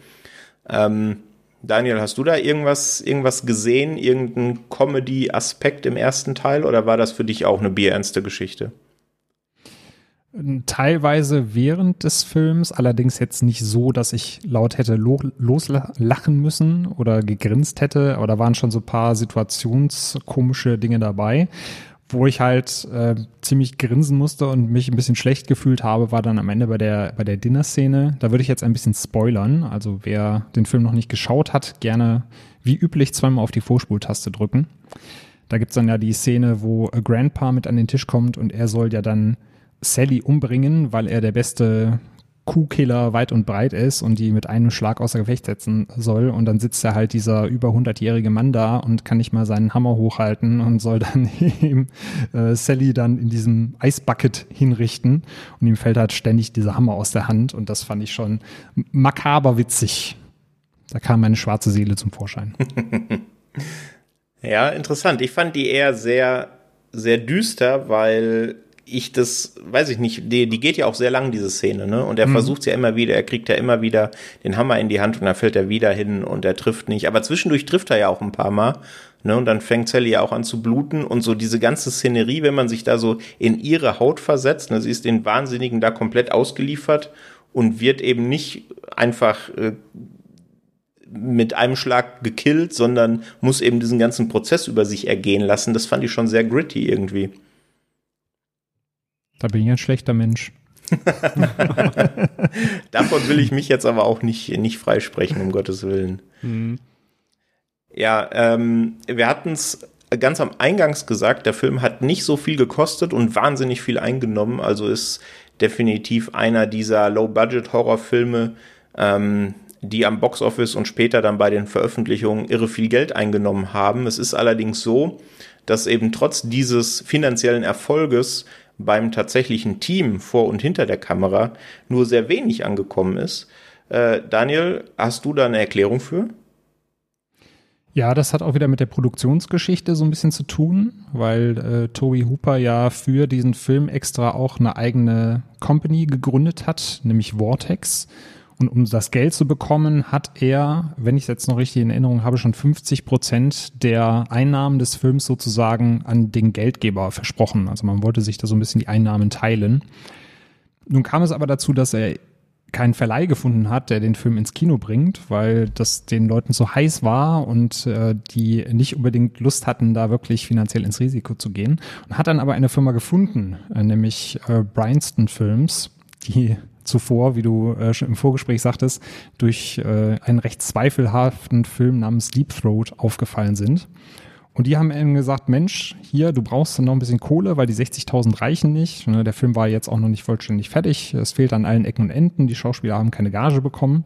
Ähm, Daniel, hast du da irgendwas, irgendwas gesehen, irgendeinen Comedy-Aspekt im ersten Teil oder war das für dich auch eine bierernste Geschichte? Teilweise während des Films, allerdings jetzt nicht so, dass ich laut hätte lo loslachen müssen oder gegrinst hätte, aber da waren schon so ein paar situationskomische Dinge dabei wo ich halt äh, ziemlich grinsen musste und mich ein bisschen schlecht gefühlt habe, war dann am Ende bei der, bei der Dinner-Szene. Da würde ich jetzt ein bisschen spoilern. Also wer den Film noch nicht geschaut hat, gerne wie üblich zweimal auf die Vorspultaste drücken. Da gibt's dann ja die Szene, wo Grandpa mit an den Tisch kommt und er soll ja dann Sally umbringen, weil er der beste Kuhkiller weit und breit ist und die mit einem Schlag außer Gefecht setzen soll. Und dann sitzt da halt dieser über 100-jährige Mann da und kann nicht mal seinen Hammer hochhalten und soll dann eben äh, Sally dann in diesem Eisbucket hinrichten. Und ihm fällt halt ständig dieser Hammer aus der Hand. Und das fand ich schon makaber witzig. Da kam meine schwarze Seele zum Vorschein. ja, interessant. Ich fand die eher sehr, sehr düster, weil ich das, weiß ich nicht, die, die geht ja auch sehr lang, diese Szene, ne? Und er mhm. versucht ja immer wieder, er kriegt ja immer wieder den Hammer in die Hand und dann fällt er wieder hin und er trifft nicht. Aber zwischendurch trifft er ja auch ein paar Mal, ne? Und dann fängt Sally ja auch an zu bluten und so diese ganze Szenerie, wenn man sich da so in ihre Haut versetzt, ne? Sie ist den Wahnsinnigen da komplett ausgeliefert und wird eben nicht einfach äh, mit einem Schlag gekillt, sondern muss eben diesen ganzen Prozess über sich ergehen lassen. Das fand ich schon sehr gritty irgendwie. Da bin ich ein schlechter Mensch. Davon will ich mich jetzt aber auch nicht, nicht freisprechen, um Gottes Willen. Mhm. Ja, ähm, wir hatten es ganz am Eingangs gesagt, der Film hat nicht so viel gekostet und wahnsinnig viel eingenommen. Also ist definitiv einer dieser Low-Budget-Horrorfilme, ähm, die am Boxoffice und später dann bei den Veröffentlichungen irre viel Geld eingenommen haben. Es ist allerdings so, dass eben trotz dieses finanziellen Erfolges beim tatsächlichen Team vor und hinter der Kamera nur sehr wenig angekommen ist. Äh, Daniel, hast du da eine Erklärung für? Ja, das hat auch wieder mit der Produktionsgeschichte so ein bisschen zu tun, weil äh, Toby Hooper ja für diesen Film extra auch eine eigene Company gegründet hat, nämlich Vortex. Und um das Geld zu bekommen, hat er, wenn ich es jetzt noch richtig in Erinnerung habe, schon 50 Prozent der Einnahmen des Films sozusagen an den Geldgeber versprochen. Also man wollte sich da so ein bisschen die Einnahmen teilen. Nun kam es aber dazu, dass er keinen Verleih gefunden hat, der den Film ins Kino bringt, weil das den Leuten so heiß war und äh, die nicht unbedingt Lust hatten, da wirklich finanziell ins Risiko zu gehen. Und hat dann aber eine Firma gefunden, äh, nämlich äh, Bryanston Films, die zuvor, wie du äh, schon im Vorgespräch sagtest, durch äh, einen recht zweifelhaften Film namens Deep Throat aufgefallen sind. Und die haben eben gesagt, Mensch, hier, du brauchst noch ein bisschen Kohle, weil die 60.000 reichen nicht. Ne, der Film war jetzt auch noch nicht vollständig fertig. Es fehlt an allen Ecken und Enden. Die Schauspieler haben keine Gage bekommen.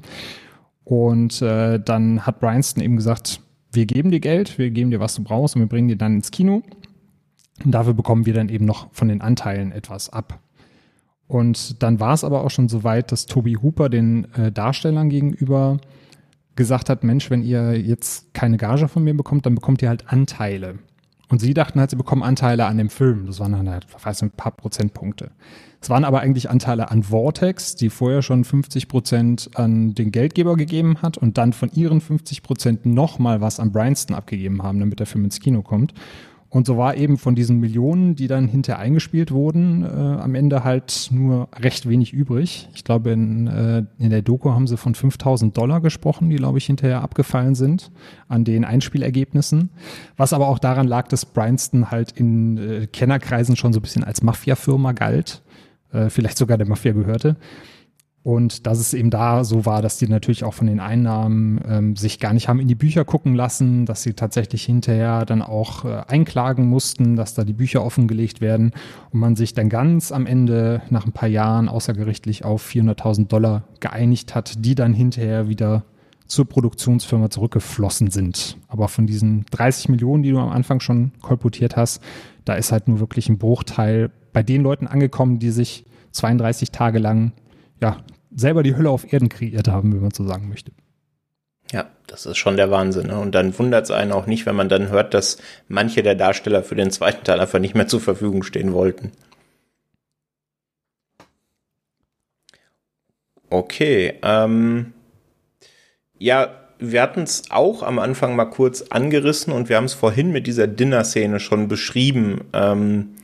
Und äh, dann hat Bryanston eben gesagt, wir geben dir Geld, wir geben dir, was du brauchst und wir bringen dir dann ins Kino. Und dafür bekommen wir dann eben noch von den Anteilen etwas ab. Und dann war es aber auch schon so weit, dass Toby Hooper den äh, Darstellern gegenüber gesagt hat, Mensch, wenn ihr jetzt keine Gage von mir bekommt, dann bekommt ihr halt Anteile. Und sie dachten halt, sie bekommen Anteile an dem Film. Das waren dann halt, weiß nicht, ein paar Prozentpunkte. Es waren aber eigentlich Anteile an Vortex, die vorher schon 50 Prozent an den Geldgeber gegeben hat und dann von ihren 50 Prozent nochmal was an Bryanston abgegeben haben, damit der Film ins Kino kommt. Und so war eben von diesen Millionen, die dann hinterher eingespielt wurden, äh, am Ende halt nur recht wenig übrig. Ich glaube, in, äh, in der Doku haben sie von 5000 Dollar gesprochen, die, glaube ich, hinterher abgefallen sind an den Einspielergebnissen. Was aber auch daran lag, dass Bryanston halt in äh, Kennerkreisen schon so ein bisschen als Mafia-Firma galt, äh, vielleicht sogar der Mafia gehörte. Und dass es eben da so war, dass die natürlich auch von den Einnahmen ähm, sich gar nicht haben in die Bücher gucken lassen, dass sie tatsächlich hinterher dann auch äh, einklagen mussten, dass da die Bücher offengelegt werden und man sich dann ganz am Ende nach ein paar Jahren außergerichtlich auf 400.000 Dollar geeinigt hat, die dann hinterher wieder zur Produktionsfirma zurückgeflossen sind. Aber von diesen 30 Millionen, die du am Anfang schon kolportiert hast, da ist halt nur wirklich ein Bruchteil bei den Leuten angekommen, die sich 32 Tage lang ja, selber die Hölle auf Erden kreiert haben, wenn man so sagen möchte. Ja, das ist schon der Wahnsinn. Ne? Und dann wundert es einen auch nicht, wenn man dann hört, dass manche der Darsteller für den zweiten Teil einfach nicht mehr zur Verfügung stehen wollten. Okay, ähm, ja, wir hatten es auch am Anfang mal kurz angerissen und wir haben es vorhin mit dieser Dinner-Szene schon beschrieben. Ähm,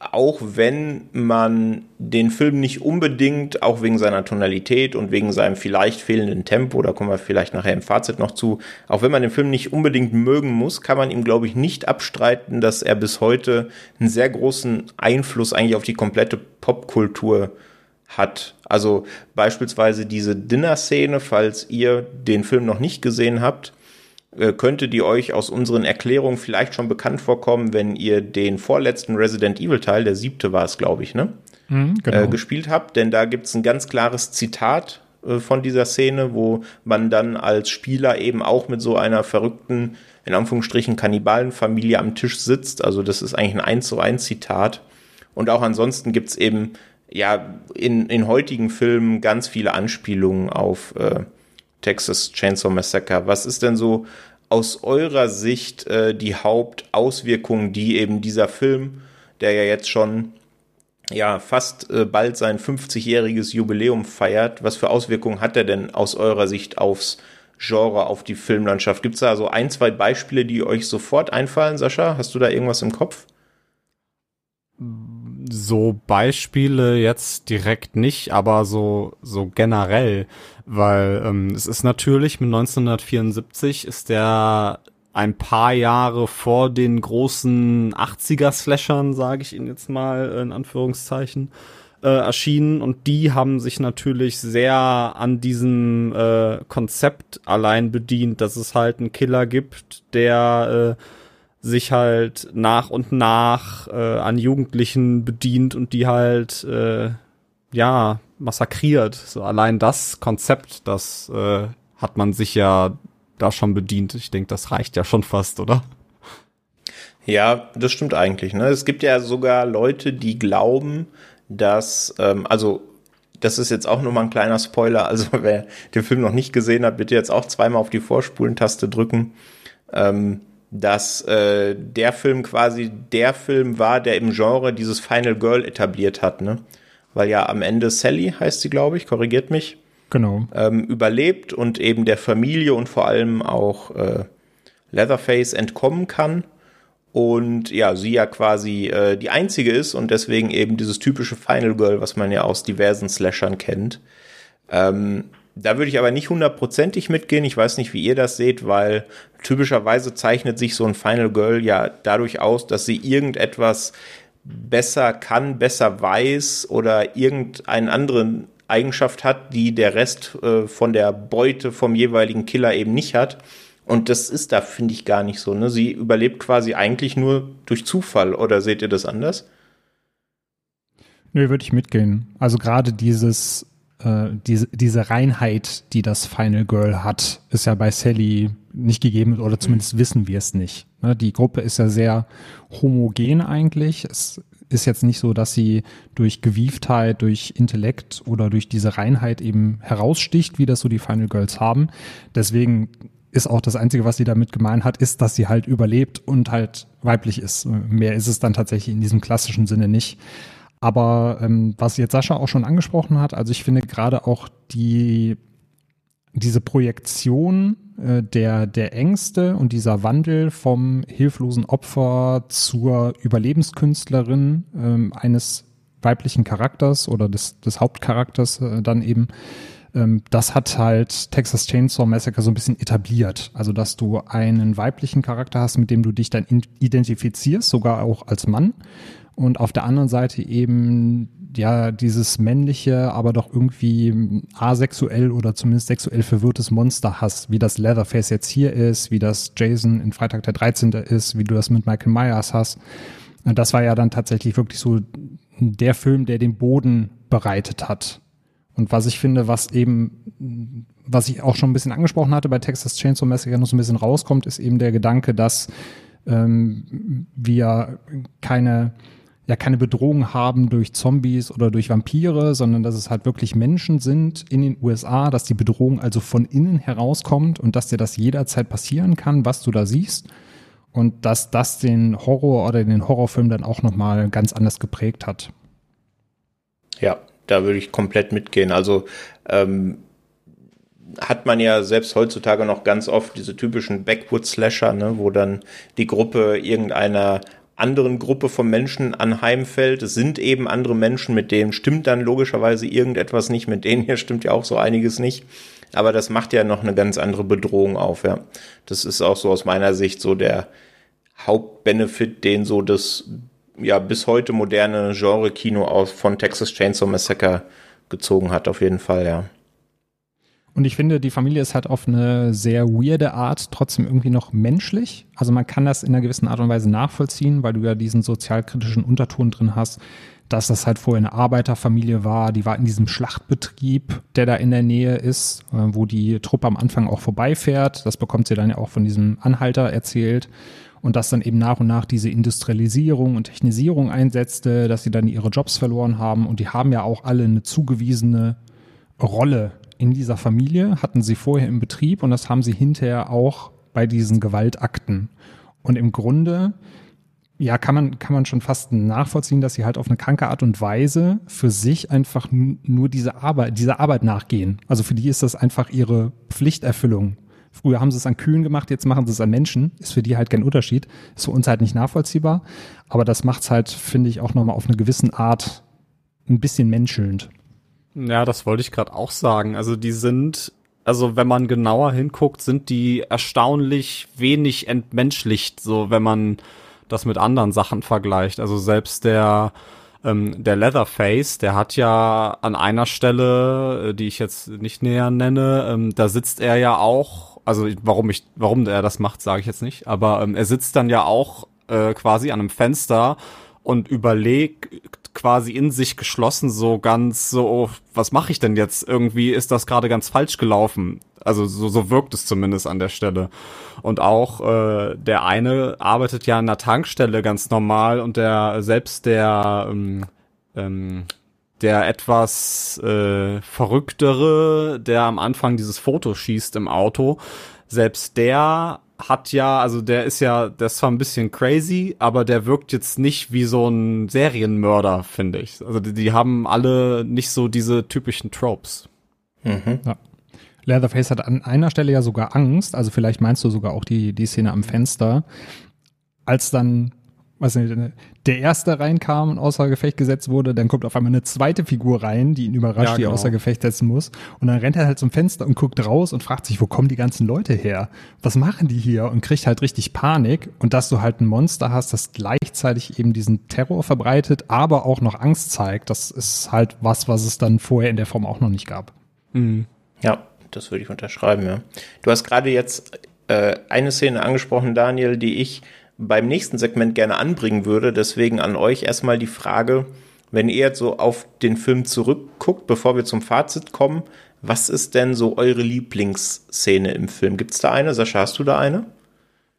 auch wenn man den Film nicht unbedingt, auch wegen seiner Tonalität und wegen seinem vielleicht fehlenden Tempo, da kommen wir vielleicht nachher im Fazit noch zu, auch wenn man den Film nicht unbedingt mögen muss, kann man ihm, glaube ich, nicht abstreiten, dass er bis heute einen sehr großen Einfluss eigentlich auf die komplette Popkultur hat. Also beispielsweise diese Dinner-Szene, falls ihr den Film noch nicht gesehen habt, könnte die euch aus unseren Erklärungen vielleicht schon bekannt vorkommen, wenn ihr den vorletzten Resident Evil Teil, der siebte war es, glaube ich, ne? Mhm, genau. äh, gespielt habt, denn da gibt es ein ganz klares Zitat äh, von dieser Szene, wo man dann als Spieler eben auch mit so einer verrückten, in Anführungsstrichen, Kannibalenfamilie am Tisch sitzt. Also das ist eigentlich ein 1 zu 1 Zitat. Und auch ansonsten gibt es eben ja in, in heutigen Filmen ganz viele Anspielungen auf äh, Texas Chainsaw Massacre. Was ist denn so aus eurer Sicht äh, die Hauptauswirkung, die eben dieser Film, der ja jetzt schon ja fast äh, bald sein 50-jähriges Jubiläum feiert, was für Auswirkungen hat er denn aus eurer Sicht aufs Genre, auf die Filmlandschaft? Gibt es da so ein, zwei Beispiele, die euch sofort einfallen, Sascha? Hast du da irgendwas im Kopf? So Beispiele jetzt direkt nicht, aber so so generell weil ähm, es ist natürlich mit 1974 ist der ein paar Jahre vor den großen 80er-Slashern, sage ich Ihnen jetzt mal in Anführungszeichen, äh, erschienen. Und die haben sich natürlich sehr an diesem äh, Konzept allein bedient, dass es halt einen Killer gibt, der äh, sich halt nach und nach äh, an Jugendlichen bedient und die halt äh, ja massakriert. So allein das Konzept, das äh, hat man sich ja da schon bedient. Ich denke, das reicht ja schon fast, oder? Ja, das stimmt eigentlich. Ne? Es gibt ja sogar Leute, die glauben, dass, ähm, also das ist jetzt auch nur mal ein kleiner Spoiler. Also wer den Film noch nicht gesehen hat, bitte jetzt auch zweimal auf die Vorspulentaste drücken. Ähm, dass äh, der Film quasi der Film war, der im Genre dieses Final Girl etabliert hat. Ne? Weil ja am Ende Sally heißt sie, glaube ich, korrigiert mich. Genau. Ähm, überlebt und eben der Familie und vor allem auch äh, Leatherface entkommen kann. Und ja, sie ja quasi äh, die einzige ist und deswegen eben dieses typische Final Girl, was man ja aus diversen Slashern kennt. Ähm, da würde ich aber nicht hundertprozentig mitgehen. Ich weiß nicht, wie ihr das seht, weil typischerweise zeichnet sich so ein Final Girl ja dadurch aus, dass sie irgendetwas besser kann, besser weiß oder irgendeinen anderen Eigenschaft hat, die der Rest äh, von der Beute vom jeweiligen Killer eben nicht hat. Und das ist da, finde ich, gar nicht so. Ne? Sie überlebt quasi eigentlich nur durch Zufall. Oder seht ihr das anders? Nö, würde ich mitgehen. Also gerade dieses, äh, diese, diese Reinheit, die das Final Girl hat, ist ja bei Sally nicht gegeben oder zumindest mhm. wissen wir es nicht. Ne? Die Gruppe ist ja sehr homogen eigentlich. Es ist jetzt nicht so, dass sie durch Gewieftheit, durch Intellekt oder durch diese Reinheit eben heraussticht, wie das so die Final Girls haben. Deswegen ist auch das Einzige, was sie damit gemein hat, ist, dass sie halt überlebt und halt weiblich ist. Mehr ist es dann tatsächlich in diesem klassischen Sinne nicht. Aber ähm, was jetzt Sascha auch schon angesprochen hat, also ich finde gerade auch die diese Projektion äh, der, der Ängste und dieser Wandel vom hilflosen Opfer zur Überlebenskünstlerin ähm, eines weiblichen Charakters oder des, des Hauptcharakters äh, dann eben, ähm, das hat halt Texas Chainsaw Massacre so ein bisschen etabliert. Also, dass du einen weiblichen Charakter hast, mit dem du dich dann identifizierst, sogar auch als Mann. Und auf der anderen Seite eben ja dieses männliche, aber doch irgendwie asexuell oder zumindest sexuell verwirrtes Monster hast, wie das Leatherface jetzt hier ist, wie das Jason in Freitag der 13. ist, wie du das mit Michael Myers hast. Und das war ja dann tatsächlich wirklich so der Film, der den Boden bereitet hat. Und was ich finde, was eben, was ich auch schon ein bisschen angesprochen hatte bei Texas Chainsaw Massacre noch so ein bisschen rauskommt, ist eben der Gedanke, dass ähm, wir keine ja keine Bedrohung haben durch Zombies oder durch Vampire, sondern dass es halt wirklich Menschen sind in den USA, dass die Bedrohung also von innen herauskommt und dass dir das jederzeit passieren kann, was du da siehst und dass das den Horror oder den Horrorfilm dann auch nochmal ganz anders geprägt hat. Ja, da würde ich komplett mitgehen. Also ähm, hat man ja selbst heutzutage noch ganz oft diese typischen Backwood-Slasher, ne, wo dann die Gruppe irgendeiner anderen Gruppe von Menschen anheimfällt. Es sind eben andere Menschen, mit denen stimmt dann logischerweise irgendetwas nicht, mit denen hier stimmt ja auch so einiges nicht. Aber das macht ja noch eine ganz andere Bedrohung auf, ja. Das ist auch so aus meiner Sicht so der Hauptbenefit, den so das ja bis heute moderne Genre-Kino aus von Texas Chainsaw Massacre gezogen hat, auf jeden Fall, ja. Und ich finde, die Familie ist halt auf eine sehr weirde Art trotzdem irgendwie noch menschlich. Also man kann das in einer gewissen Art und Weise nachvollziehen, weil du ja diesen sozialkritischen Unterton drin hast, dass das halt vorher eine Arbeiterfamilie war. Die war in diesem Schlachtbetrieb, der da in der Nähe ist, äh, wo die Truppe am Anfang auch vorbeifährt. Das bekommt sie dann ja auch von diesem Anhalter erzählt. Und dass dann eben nach und nach diese Industrialisierung und Technisierung einsetzte, dass sie dann ihre Jobs verloren haben. Und die haben ja auch alle eine zugewiesene Rolle in dieser Familie, hatten sie vorher im Betrieb und das haben sie hinterher auch bei diesen Gewaltakten. Und im Grunde, ja, kann man, kann man schon fast nachvollziehen, dass sie halt auf eine kranke Art und Weise für sich einfach nur diese Arbeit, dieser Arbeit nachgehen. Also für die ist das einfach ihre Pflichterfüllung. Früher haben sie es an Kühen gemacht, jetzt machen sie es an Menschen. Ist für die halt kein Unterschied. Ist für uns halt nicht nachvollziehbar. Aber das macht es halt, finde ich, auch nochmal auf eine gewisse Art ein bisschen menschelnd. Ja, das wollte ich gerade auch sagen. Also die sind, also wenn man genauer hinguckt, sind die erstaunlich wenig entmenschlicht, so wenn man das mit anderen Sachen vergleicht. Also selbst der ähm, der Leatherface, der hat ja an einer Stelle, äh, die ich jetzt nicht näher nenne, ähm, da sitzt er ja auch, also warum ich, warum er das macht, sage ich jetzt nicht, aber ähm, er sitzt dann ja auch äh, quasi an einem Fenster und überlegt quasi in sich geschlossen, so ganz so, oh, was mache ich denn jetzt? Irgendwie ist das gerade ganz falsch gelaufen. Also so, so wirkt es zumindest an der Stelle. Und auch äh, der eine arbeitet ja an der Tankstelle ganz normal und der selbst der ähm, ähm, der etwas äh, verrücktere, der am Anfang dieses Foto schießt im Auto, selbst der hat ja, also der ist ja, der ist zwar ein bisschen crazy, aber der wirkt jetzt nicht wie so ein Serienmörder, finde ich. Also die, die, haben alle nicht so diese typischen Tropes. Mhm. Ja. Leatherface hat an einer Stelle ja sogar Angst, also vielleicht meinst du sogar auch die, die Szene am Fenster, als dann weiß nicht, der erste reinkam und außer Gefecht gesetzt wurde, dann kommt auf einmal eine zweite Figur rein, die ihn überrascht, ja, genau. die außer Gefecht setzen muss. Und dann rennt er halt zum Fenster und guckt raus und fragt sich, wo kommen die ganzen Leute her? Was machen die hier? Und kriegt halt richtig Panik. Und dass du halt ein Monster hast, das gleichzeitig eben diesen Terror verbreitet, aber auch noch Angst zeigt, das ist halt was, was es dann vorher in der Form auch noch nicht gab. Mhm. Ja, das würde ich unterschreiben, ja. Du hast gerade jetzt äh, eine Szene angesprochen, Daniel, die ich beim nächsten Segment gerne anbringen würde. Deswegen an euch erstmal die Frage, wenn ihr jetzt so auf den Film zurückguckt, bevor wir zum Fazit kommen, was ist denn so eure Lieblingsszene im Film? Gibt es da eine? Sascha, hast du da eine?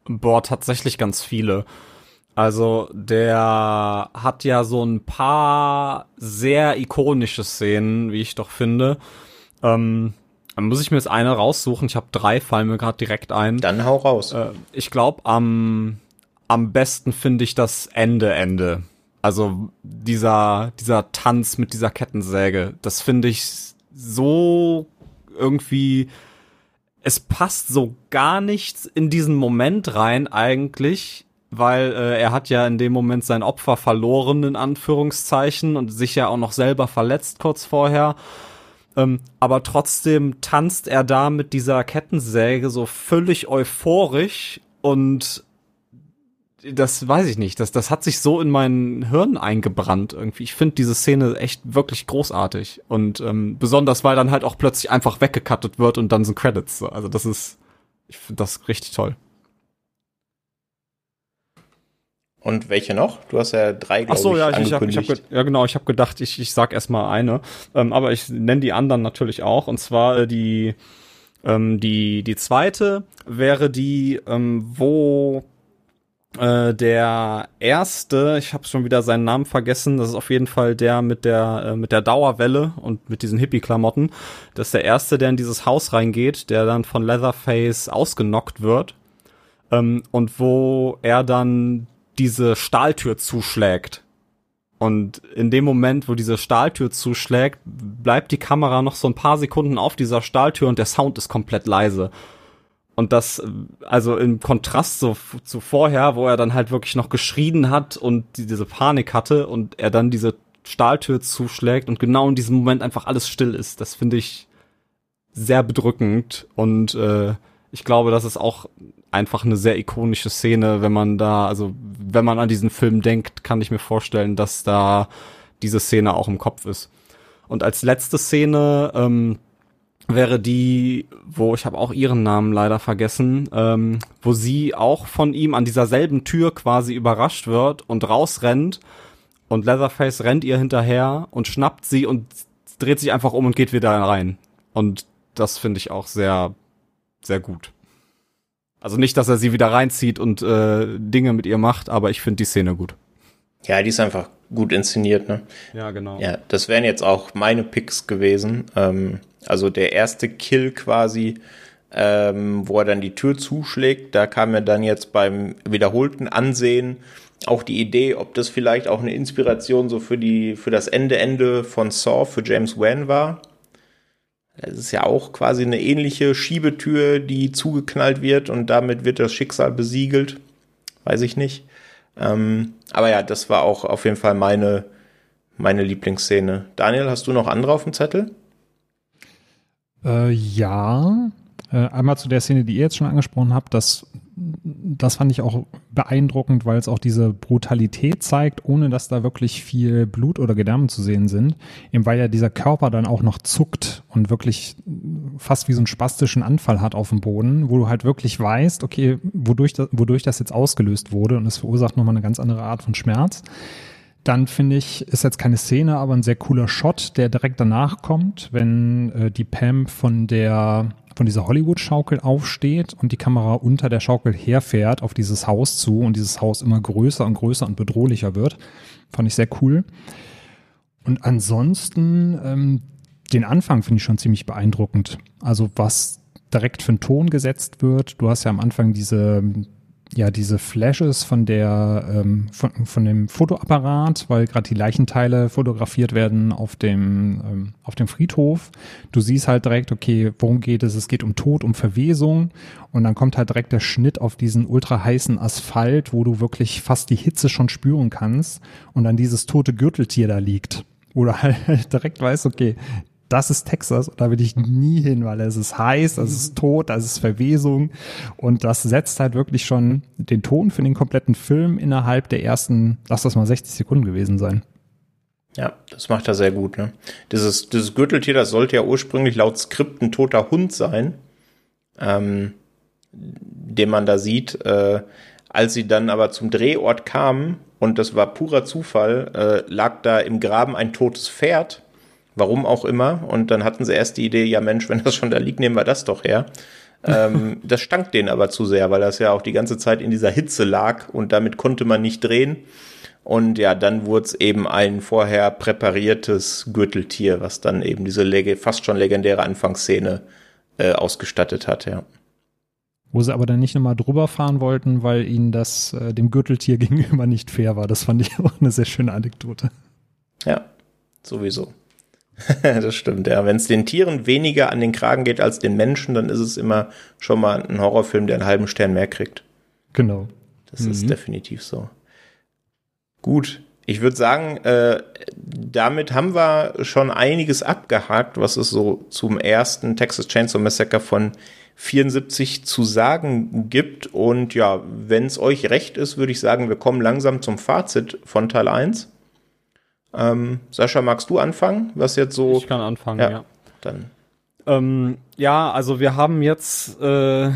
Boah, tatsächlich ganz viele. Also der hat ja so ein paar sehr ikonische Szenen, wie ich doch finde. Ähm, Dann muss ich mir jetzt eine raussuchen. Ich habe drei, fallen mir gerade direkt ein. Dann hau raus. Äh, ich glaube, am, am besten finde ich das Ende, Ende. Also dieser, dieser Tanz mit dieser Kettensäge. Das finde ich so irgendwie, es passt so gar nichts in diesen Moment rein eigentlich, weil äh, er hat ja in dem Moment sein Opfer verloren, in Anführungszeichen, und sich ja auch noch selber verletzt kurz vorher. Ähm, aber trotzdem tanzt er da mit dieser Kettensäge so völlig euphorisch und das weiß ich nicht. Das, das hat sich so in mein Hirn eingebrannt irgendwie. Ich finde diese Szene echt wirklich großartig. Und ähm, besonders, weil dann halt auch plötzlich einfach weggekattet wird und dann sind Credits. Also das ist, ich finde das richtig toll. Und welche noch? Du hast ja drei, glaube Ach so, ja, ich, ich hab, ich hab, ja genau, ich habe gedacht, ich, ich sag erstmal eine. Ähm, aber ich nenne die anderen natürlich auch. Und zwar äh, die, ähm, die, die zweite wäre die, ähm, wo äh, der erste, ich habe schon wieder seinen Namen vergessen, das ist auf jeden Fall der mit der äh, mit der Dauerwelle und mit diesen Hippie-Klamotten. Das ist der erste, der in dieses Haus reingeht, der dann von Leatherface ausgenockt wird ähm, und wo er dann diese Stahltür zuschlägt. Und in dem Moment, wo diese Stahltür zuschlägt, bleibt die Kamera noch so ein paar Sekunden auf dieser Stahltür und der Sound ist komplett leise. Und das, also im Kontrast so, zu vorher, wo er dann halt wirklich noch geschrien hat und diese Panik hatte und er dann diese Stahltür zuschlägt und genau in diesem Moment einfach alles still ist. Das finde ich sehr bedrückend und äh, ich glaube, das ist auch einfach eine sehr ikonische Szene, wenn man da, also wenn man an diesen Film denkt, kann ich mir vorstellen, dass da diese Szene auch im Kopf ist. Und als letzte Szene ähm, wäre die, wo ich habe auch ihren Namen leider vergessen, ähm, wo sie auch von ihm an dieser selben Tür quasi überrascht wird und rausrennt und Leatherface rennt ihr hinterher und schnappt sie und dreht sich einfach um und geht wieder rein. Und das finde ich auch sehr, sehr gut. Also nicht, dass er sie wieder reinzieht und äh, Dinge mit ihr macht, aber ich finde die Szene gut. Ja, die ist einfach gut inszeniert, ne? Ja, genau. Ja, das wären jetzt auch meine Picks gewesen. Ähm, also der erste Kill quasi, ähm, wo er dann die Tür zuschlägt, da kam mir dann jetzt beim wiederholten Ansehen auch die Idee, ob das vielleicht auch eine Inspiration so für die für das Ende Ende von Saw für James Wan war. Das ist ja auch quasi eine ähnliche Schiebetür, die zugeknallt wird und damit wird das Schicksal besiegelt. Weiß ich nicht. Ähm, aber ja, das war auch auf jeden Fall meine, meine Lieblingsszene. Daniel, hast du noch andere auf dem Zettel? Äh, ja. Äh, einmal zu der Szene, die ihr jetzt schon angesprochen habt, das, das fand ich auch beeindruckend, weil es auch diese Brutalität zeigt, ohne dass da wirklich viel Blut oder Gedärme zu sehen sind. Eben weil ja dieser Körper dann auch noch zuckt und wirklich fast wie so einen spastischen Anfall hat auf dem Boden, wo du halt wirklich weißt, okay, wodurch das, wodurch das jetzt ausgelöst wurde und es verursacht nochmal eine ganz andere Art von Schmerz. Dann finde ich, ist jetzt keine Szene, aber ein sehr cooler Shot, der direkt danach kommt, wenn äh, die Pam von der von dieser Hollywood-Schaukel aufsteht und die Kamera unter der Schaukel herfährt auf dieses Haus zu und dieses Haus immer größer und größer und bedrohlicher wird. Fand ich sehr cool. Und ansonsten, ähm, den Anfang finde ich schon ziemlich beeindruckend. Also was direkt für einen Ton gesetzt wird. Du hast ja am Anfang diese ja diese Flashes von der ähm, von, von dem Fotoapparat, weil gerade die Leichenteile fotografiert werden auf dem ähm, auf dem Friedhof. Du siehst halt direkt, okay, worum geht es? Es geht um Tod, um Verwesung und dann kommt halt direkt der Schnitt auf diesen ultra heißen Asphalt, wo du wirklich fast die Hitze schon spüren kannst und dann dieses tote Gürteltier da liegt du halt direkt weißt, okay, das ist Texas und da will ich nie hin, weil es ist heiß, es ist tot, es ist Verwesung und das setzt halt wirklich schon den Ton für den kompletten Film innerhalb der ersten, lass das mal 60 Sekunden gewesen sein. Ja, das macht er sehr gut. Ne? Dieses, dieses Gürteltier, das sollte ja ursprünglich laut Skript ein toter Hund sein, ähm, den man da sieht. Äh, als sie dann aber zum Drehort kamen, und das war purer Zufall, äh, lag da im Graben ein totes Pferd Warum auch immer. Und dann hatten sie erst die Idee, ja Mensch, wenn das schon da liegt, nehmen wir das doch her. ähm, das stank denen aber zu sehr, weil das ja auch die ganze Zeit in dieser Hitze lag und damit konnte man nicht drehen. Und ja, dann wurde es eben ein vorher präpariertes Gürteltier, was dann eben diese fast schon legendäre Anfangsszene äh, ausgestattet hat, ja. Wo sie aber dann nicht nochmal drüber fahren wollten, weil ihnen das äh, dem Gürteltier gegenüber nicht fair war. Das fand ich auch eine sehr schöne Anekdote. Ja, sowieso. das stimmt, ja. Wenn es den Tieren weniger an den Kragen geht als den Menschen, dann ist es immer schon mal ein Horrorfilm, der einen halben Stern mehr kriegt. Genau. Das mhm. ist definitiv so. Gut, ich würde sagen, äh, damit haben wir schon einiges abgehakt, was es so zum ersten Texas Chainsaw Massacre von 74 zu sagen gibt. Und ja, wenn es euch recht ist, würde ich sagen, wir kommen langsam zum Fazit von Teil 1. Ähm, Sascha, magst du anfangen? Was jetzt so. Ich kann anfangen, ja. ja. Dann. Ähm, ja, also wir haben jetzt äh,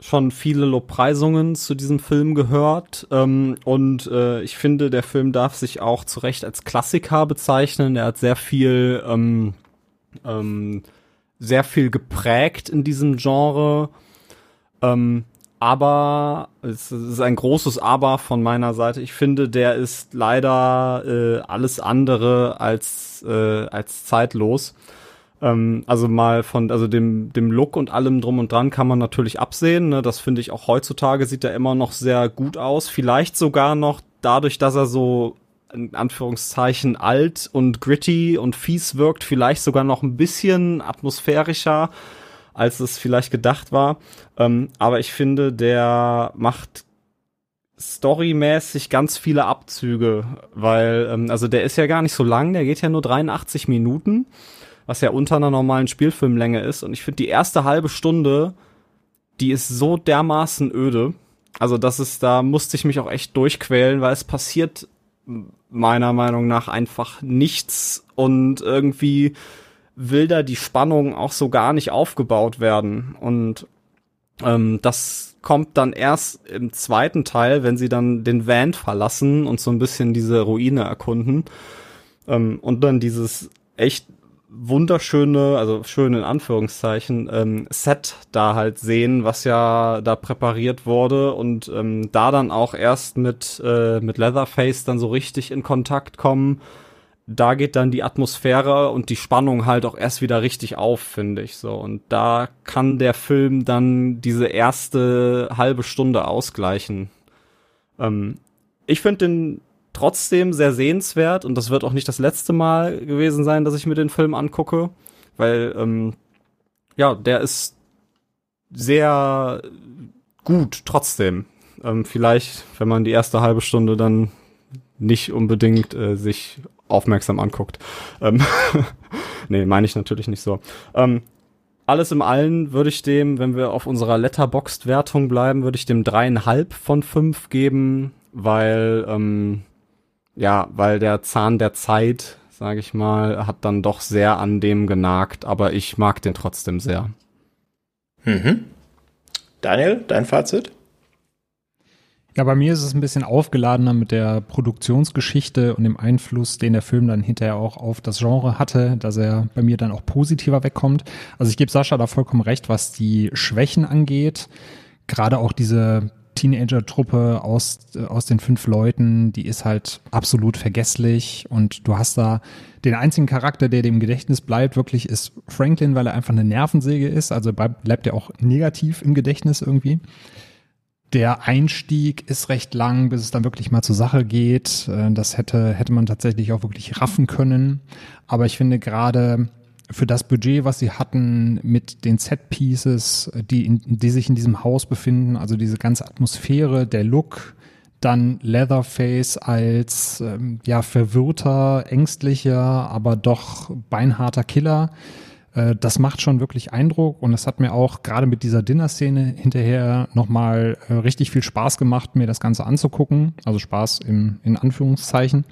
schon viele Lobpreisungen zu diesem Film gehört ähm, und äh, ich finde, der Film darf sich auch zu Recht als Klassiker bezeichnen. Er hat sehr viel, ähm, ähm, sehr viel geprägt in diesem Genre. Ähm, aber es ist ein großes Aber von meiner Seite. Ich finde, der ist leider äh, alles andere als äh, als zeitlos. Ähm, also mal von also dem dem Look und allem drum und dran kann man natürlich absehen. Ne? Das finde ich auch heutzutage sieht er immer noch sehr gut aus. Vielleicht sogar noch dadurch, dass er so in Anführungszeichen alt und gritty und fies wirkt, vielleicht sogar noch ein bisschen atmosphärischer als es vielleicht gedacht war. Ähm, aber ich finde, der macht storymäßig ganz viele Abzüge, weil, ähm, also der ist ja gar nicht so lang, der geht ja nur 83 Minuten, was ja unter einer normalen Spielfilmlänge ist. Und ich finde, die erste halbe Stunde, die ist so dermaßen öde. Also das ist, da musste ich mich auch echt durchquälen, weil es passiert meiner Meinung nach einfach nichts und irgendwie will da die Spannung auch so gar nicht aufgebaut werden. Und ähm, das kommt dann erst im zweiten Teil, wenn sie dann den Van verlassen und so ein bisschen diese Ruine erkunden. Ähm, und dann dieses echt wunderschöne, also schön in Anführungszeichen, ähm, Set da halt sehen, was ja da präpariert wurde und ähm, da dann auch erst mit, äh, mit Leatherface dann so richtig in Kontakt kommen da geht dann die Atmosphäre und die Spannung halt auch erst wieder richtig auf, finde ich so. Und da kann der Film dann diese erste halbe Stunde ausgleichen. Ähm, ich finde den trotzdem sehr sehenswert und das wird auch nicht das letzte Mal gewesen sein, dass ich mir den Film angucke, weil ähm, ja, der ist sehr gut trotzdem. Ähm, vielleicht, wenn man die erste halbe Stunde dann nicht unbedingt äh, sich aufmerksam anguckt. Ähm nee, meine ich natürlich nicht so. Ähm, alles im Allen würde ich dem, wenn wir auf unserer Letterboxd-Wertung bleiben, würde ich dem dreieinhalb von fünf geben, weil, ähm, ja, weil der Zahn der Zeit, sage ich mal, hat dann doch sehr an dem genagt, aber ich mag den trotzdem sehr. Mhm. Daniel, dein Fazit? Ja, bei mir ist es ein bisschen aufgeladener mit der Produktionsgeschichte und dem Einfluss, den der Film dann hinterher auch auf das Genre hatte, dass er bei mir dann auch positiver wegkommt. Also ich gebe Sascha da vollkommen recht, was die Schwächen angeht. Gerade auch diese Teenager-Truppe aus, aus den fünf Leuten, die ist halt absolut vergesslich und du hast da den einzigen Charakter, der dem Gedächtnis bleibt, wirklich ist Franklin, weil er einfach eine Nervensäge ist, also bleibt er auch negativ im Gedächtnis irgendwie der Einstieg ist recht lang, bis es dann wirklich mal zur Sache geht. Äh, das hätte, hätte man tatsächlich auch wirklich raffen können. Aber ich finde gerade für das Budget, was sie hatten, mit den Set-Pieces, die, in, die sich in diesem Haus befinden, also diese ganze Atmosphäre, der Look, dann Leatherface als ähm, ja verwirrter, ängstlicher, aber doch beinharter Killer äh, das macht schon wirklich Eindruck und es hat mir auch gerade mit dieser Dinner-Szene hinterher nochmal äh, richtig viel Spaß gemacht, mir das Ganze anzugucken. Also Spaß im, in Anführungszeichen.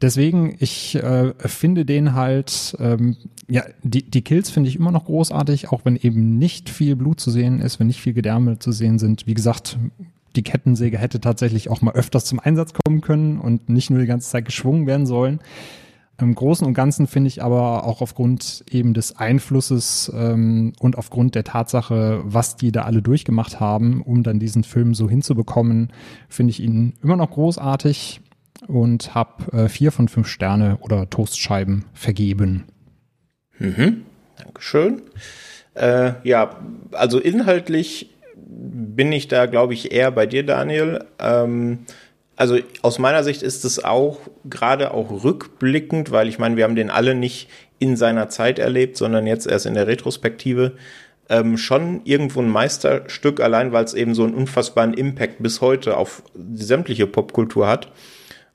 Deswegen, ich äh, finde den halt, ähm, ja, die, die Kills finde ich immer noch großartig, auch wenn eben nicht viel Blut zu sehen ist, wenn nicht viel Gedärme zu sehen sind. Wie gesagt, die Kettensäge hätte tatsächlich auch mal öfters zum Einsatz kommen können und nicht nur die ganze Zeit geschwungen werden sollen. Im Großen und Ganzen finde ich aber auch aufgrund eben des Einflusses ähm, und aufgrund der Tatsache, was die da alle durchgemacht haben, um dann diesen Film so hinzubekommen, finde ich ihn immer noch großartig und habe äh, vier von fünf Sterne oder Toastscheiben vergeben. Mhm. Dankeschön. Äh, ja, also inhaltlich bin ich da, glaube ich, eher bei dir, Daniel. Ähm, also aus meiner Sicht ist es auch gerade auch rückblickend, weil ich meine, wir haben den alle nicht in seiner Zeit erlebt, sondern jetzt erst in der Retrospektive. Ähm, schon irgendwo ein Meisterstück, allein weil es eben so einen unfassbaren Impact bis heute auf die sämtliche Popkultur hat.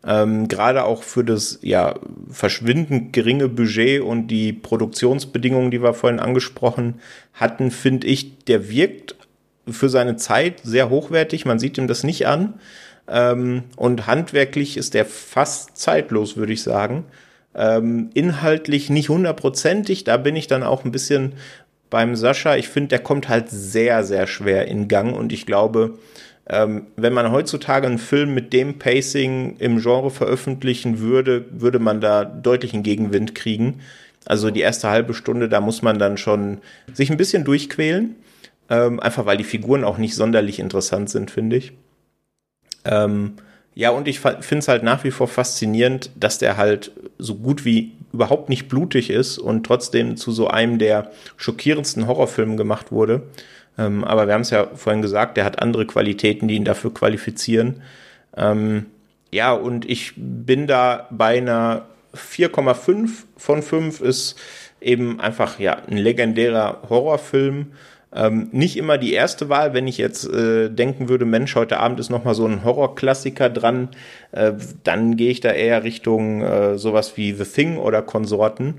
Ähm, Gerade auch für das ja verschwindend geringe Budget und die Produktionsbedingungen, die wir vorhin angesprochen hatten, finde ich, der wirkt für seine Zeit sehr hochwertig. Man sieht ihm das nicht an. Ähm, und handwerklich ist der fast zeitlos, würde ich sagen. Ähm, inhaltlich nicht hundertprozentig. Da bin ich dann auch ein bisschen beim Sascha. Ich finde, der kommt halt sehr, sehr schwer in Gang. Und ich glaube, ähm, wenn man heutzutage einen Film mit dem Pacing im Genre veröffentlichen würde, würde man da deutlichen Gegenwind kriegen. Also die erste halbe Stunde, da muss man dann schon sich ein bisschen durchquälen. Ähm, einfach weil die Figuren auch nicht sonderlich interessant sind, finde ich. Ähm, ja, und ich finde es halt nach wie vor faszinierend, dass der halt so gut wie überhaupt nicht blutig ist und trotzdem zu so einem der schockierendsten Horrorfilme gemacht wurde. Ähm, aber wir haben es ja vorhin gesagt, der hat andere Qualitäten, die ihn dafür qualifizieren. Ähm, ja, und ich bin da bei einer 4,5 von 5 ist eben einfach ja ein legendärer Horrorfilm. Ähm, nicht immer die erste Wahl, wenn ich jetzt äh, denken würde, Mensch, heute Abend ist noch mal so ein Horrorklassiker dran, äh, dann gehe ich da eher Richtung äh, sowas wie The Thing oder Konsorten.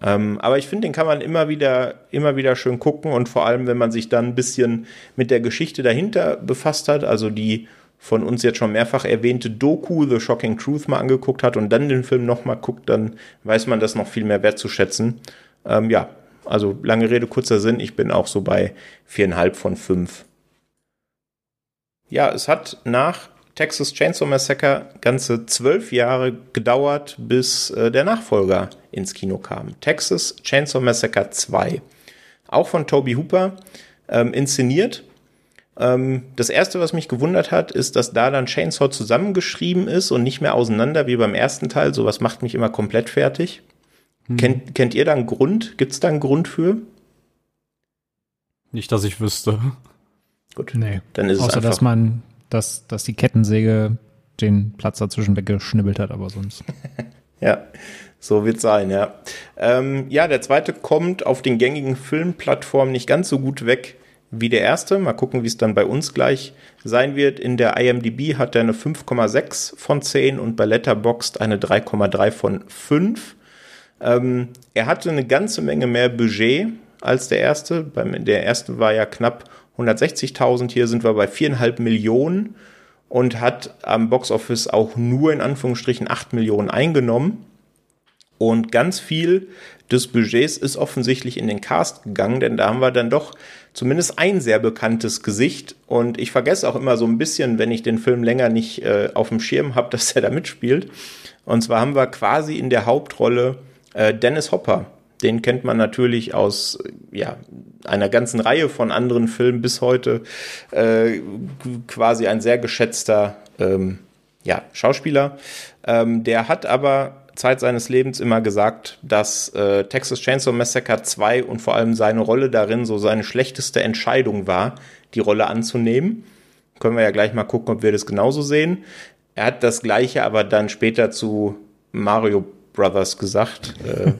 Ähm, aber ich finde, den kann man immer wieder, immer wieder schön gucken und vor allem, wenn man sich dann ein bisschen mit der Geschichte dahinter befasst hat, also die von uns jetzt schon mehrfach erwähnte Doku The Shocking Truth mal angeguckt hat und dann den Film nochmal guckt, dann weiß man das noch viel mehr wertzuschätzen. Ähm, ja, also lange Rede, kurzer Sinn, ich bin auch so bei viereinhalb von fünf. Ja, es hat nach Texas Chainsaw Massacre ganze zwölf Jahre gedauert, bis äh, der Nachfolger ins Kino kam. Texas Chainsaw Massacre 2. Auch von Toby Hooper ähm, inszeniert. Ähm, das erste, was mich gewundert hat, ist, dass da dann Chainsaw zusammengeschrieben ist und nicht mehr auseinander wie beim ersten Teil. Sowas macht mich immer komplett fertig. Hm. Kennt, kennt ihr da einen Grund? Gibt es da einen Grund für? Nicht, dass ich wüsste. Gut. Nee. Dann ist Außer, es einfach dass man, dass, dass die Kettensäge den Platz dazwischen weggeschnibbelt hat, aber sonst. ja, so wird sein, ja. Ähm, ja, der zweite kommt auf den gängigen Filmplattformen nicht ganz so gut weg wie der erste. Mal gucken, wie es dann bei uns gleich sein wird. In der IMDb hat er eine 5,6 von 10 und bei Letterboxd eine 3,3 von 5. Ähm, er hatte eine ganze Menge mehr Budget als der erste. Der erste war ja knapp 160.000. Hier sind wir bei viereinhalb Millionen und hat am Boxoffice auch nur in Anführungsstrichen 8 Millionen eingenommen. Und ganz viel des Budgets ist offensichtlich in den Cast gegangen, denn da haben wir dann doch zumindest ein sehr bekanntes Gesicht. Und ich vergesse auch immer so ein bisschen, wenn ich den Film länger nicht äh, auf dem Schirm habe, dass er da mitspielt. Und zwar haben wir quasi in der Hauptrolle äh, Dennis Hopper, den kennt man natürlich aus ja, einer ganzen Reihe von anderen Filmen bis heute. Äh, quasi ein sehr geschätzter ähm, ja, Schauspieler. Ähm, der hat aber Zeit seines Lebens immer gesagt, dass äh, Texas Chainsaw Massacre 2 und vor allem seine Rolle darin so seine schlechteste Entscheidung war, die Rolle anzunehmen. Können wir ja gleich mal gucken, ob wir das genauso sehen. Er hat das gleiche aber dann später zu Mario Brothers gesagt. Äh,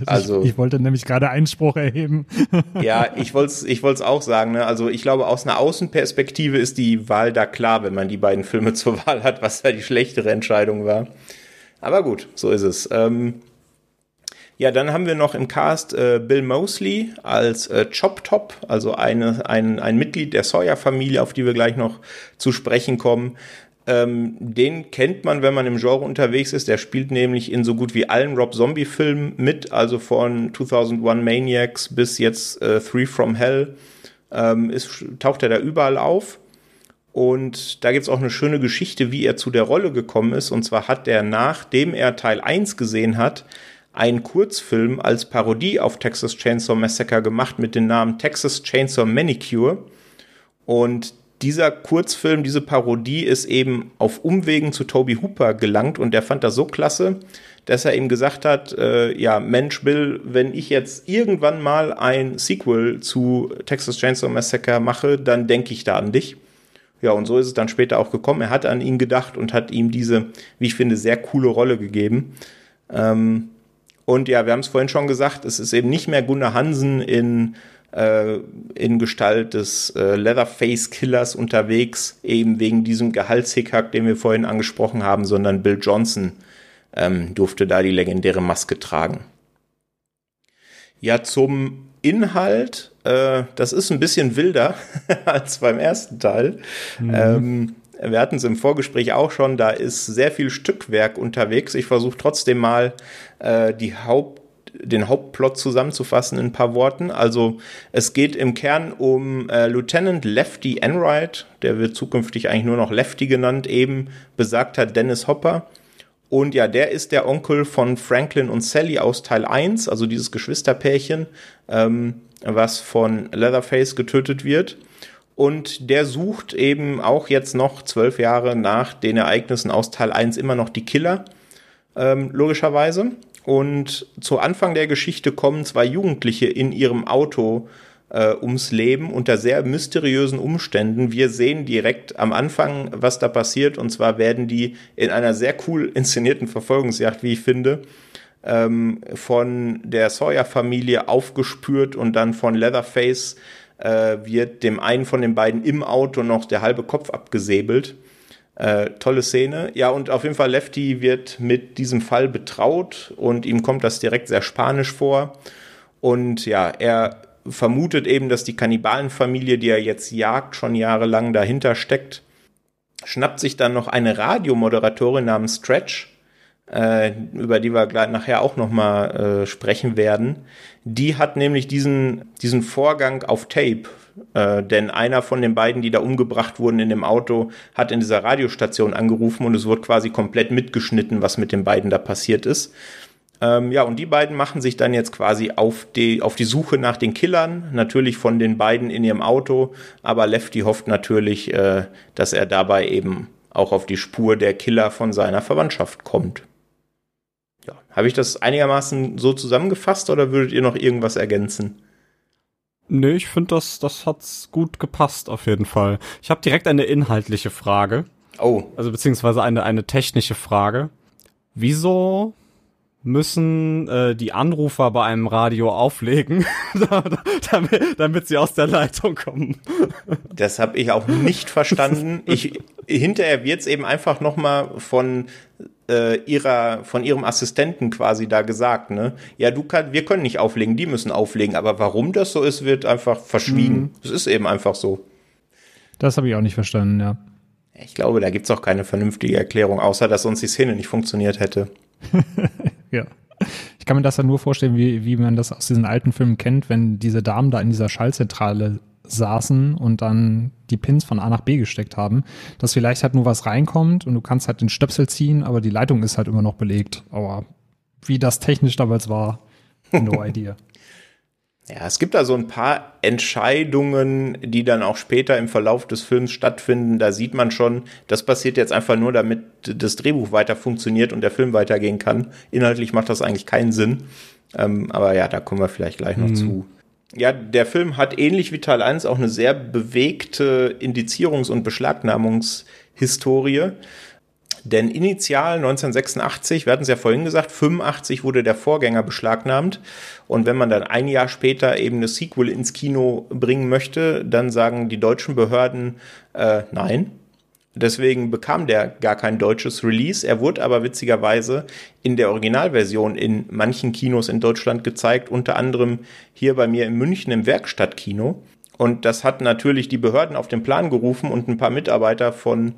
also ich, ich, wollte nämlich gerade Einspruch erheben. ja, ich wollte es ich wollt's auch sagen. Ne? Also ich glaube, aus einer Außenperspektive ist die Wahl da klar, wenn man die beiden Filme zur Wahl hat, was da die schlechtere Entscheidung war. Aber gut, so ist es. Ähm, ja, dann haben wir noch im Cast äh, Bill Mosley als äh, Chop Top, also eine, ein, ein Mitglied der Sawyer-Familie, auf die wir gleich noch zu sprechen kommen. Ähm, den kennt man, wenn man im Genre unterwegs ist. Der spielt nämlich in so gut wie allen Rob Zombie-Filmen mit, also von 2001 Maniacs bis jetzt äh, Three from Hell. Ähm, ist, taucht er da überall auf. Und da gibt's auch eine schöne Geschichte, wie er zu der Rolle gekommen ist. Und zwar hat er, nachdem er Teil 1 gesehen hat, einen Kurzfilm als Parodie auf Texas Chainsaw Massacre gemacht mit dem Namen Texas Chainsaw Manicure. Und dieser Kurzfilm, diese Parodie ist eben auf Umwegen zu Toby Hooper gelangt und der fand das so klasse, dass er ihm gesagt hat, äh, ja, Mensch, Bill, wenn ich jetzt irgendwann mal ein Sequel zu Texas Chainsaw Massacre mache, dann denke ich da an dich. Ja, und so ist es dann später auch gekommen. Er hat an ihn gedacht und hat ihm diese, wie ich finde, sehr coole Rolle gegeben. Ähm, und ja, wir haben es vorhin schon gesagt, es ist eben nicht mehr Gunnar Hansen in äh, in Gestalt des äh, Leatherface-Killers unterwegs, eben wegen diesem Gehaltshickhack, den wir vorhin angesprochen haben, sondern Bill Johnson ähm, durfte da die legendäre Maske tragen. Ja, zum Inhalt, äh, das ist ein bisschen wilder als beim ersten Teil. Mhm. Ähm, wir hatten es im Vorgespräch auch schon, da ist sehr viel Stückwerk unterwegs. Ich versuche trotzdem mal äh, die Haupt den Hauptplot zusammenzufassen in ein paar Worten. Also es geht im Kern um äh, Lieutenant Lefty Enright, der wird zukünftig eigentlich nur noch Lefty genannt, eben besagter Dennis Hopper. Und ja, der ist der Onkel von Franklin und Sally aus Teil 1, also dieses Geschwisterpärchen, ähm, was von Leatherface getötet wird. Und der sucht eben auch jetzt noch zwölf Jahre nach den Ereignissen aus Teil 1 immer noch die Killer, ähm, logischerweise. Und zu Anfang der Geschichte kommen zwei Jugendliche in ihrem Auto äh, ums Leben unter sehr mysteriösen Umständen. Wir sehen direkt am Anfang, was da passiert. Und zwar werden die in einer sehr cool inszenierten Verfolgungsjagd, wie ich finde, ähm, von der Sawyer-Familie aufgespürt und dann von Leatherface äh, wird dem einen von den beiden im Auto noch der halbe Kopf abgesäbelt. Äh, tolle Szene. Ja, und auf jeden Fall Lefty wird mit diesem Fall betraut und ihm kommt das direkt sehr spanisch vor. Und ja, er vermutet eben, dass die Kannibalenfamilie, die er jetzt jagt, schon jahrelang dahinter steckt. Schnappt sich dann noch eine Radiomoderatorin namens Stretch, äh, über die wir gleich nachher auch nochmal äh, sprechen werden. Die hat nämlich diesen, diesen Vorgang auf Tape äh, denn einer von den beiden, die da umgebracht wurden in dem Auto, hat in dieser Radiostation angerufen und es wurde quasi komplett mitgeschnitten, was mit den beiden da passiert ist. Ähm, ja, und die beiden machen sich dann jetzt quasi auf die, auf die Suche nach den Killern, natürlich von den beiden in ihrem Auto, aber Lefty hofft natürlich, äh, dass er dabei eben auch auf die Spur der Killer von seiner Verwandtschaft kommt. Ja, habe ich das einigermaßen so zusammengefasst oder würdet ihr noch irgendwas ergänzen? Nee, ich finde, das, das hat's gut gepasst auf jeden Fall. Ich habe direkt eine inhaltliche Frage. Oh. Also beziehungsweise eine, eine technische Frage. Wieso müssen äh, die Anrufer bei einem Radio auflegen, damit, damit sie aus der Leitung kommen. Das habe ich auch nicht verstanden. Ich, hinterher wird's eben einfach noch mal von äh, ihrer, von ihrem Assistenten quasi da gesagt, ne? Ja, du kannst, wir können nicht auflegen, die müssen auflegen, aber warum das so ist, wird einfach verschwiegen. Es mhm. ist eben einfach so. Das habe ich auch nicht verstanden, ja. Ich glaube, da gibt's auch keine vernünftige Erklärung, außer dass uns die Szene nicht funktioniert hätte. ja. Ich kann mir das ja nur vorstellen, wie, wie man das aus diesen alten Filmen kennt, wenn diese Damen da in dieser Schallzentrale saßen und dann die Pins von A nach B gesteckt haben, dass vielleicht halt nur was reinkommt und du kannst halt den Stöpsel ziehen, aber die Leitung ist halt immer noch belegt. Aber wie das technisch damals war, no idea. Ja, es gibt da so ein paar Entscheidungen, die dann auch später im Verlauf des Films stattfinden. Da sieht man schon, das passiert jetzt einfach nur, damit das Drehbuch weiter funktioniert und der Film weitergehen kann. Inhaltlich macht das eigentlich keinen Sinn. Ähm, aber ja, da kommen wir vielleicht gleich noch mhm. zu. Ja, der Film hat ähnlich wie Teil 1 auch eine sehr bewegte Indizierungs- und Beschlagnahmungshistorie. Denn initial 1986, wir hatten es ja vorhin gesagt, 85 wurde der Vorgänger beschlagnahmt. Und wenn man dann ein Jahr später eben eine Sequel ins Kino bringen möchte, dann sagen die deutschen Behörden äh, nein. Deswegen bekam der gar kein deutsches Release. Er wurde aber witzigerweise in der Originalversion in manchen Kinos in Deutschland gezeigt, unter anderem hier bei mir in München im Werkstattkino. Und das hat natürlich die Behörden auf den Plan gerufen und ein paar Mitarbeiter von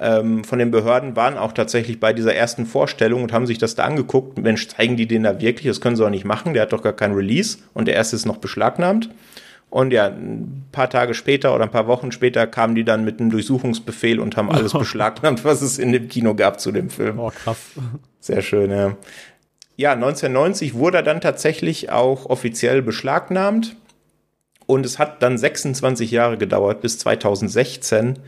ähm, von den Behörden waren auch tatsächlich bei dieser ersten Vorstellung und haben sich das da angeguckt. Mensch, zeigen die den da wirklich? Das können sie auch nicht machen. Der hat doch gar kein Release und der erste ist noch beschlagnahmt. Und ja, ein paar Tage später oder ein paar Wochen später kamen die dann mit einem Durchsuchungsbefehl und haben alles beschlagnahmt, was es in dem Kino gab zu dem Film. Oh, krass. Sehr schön, ja. Ja, 1990 wurde er dann tatsächlich auch offiziell beschlagnahmt. Und es hat dann 26 Jahre gedauert, bis 2016,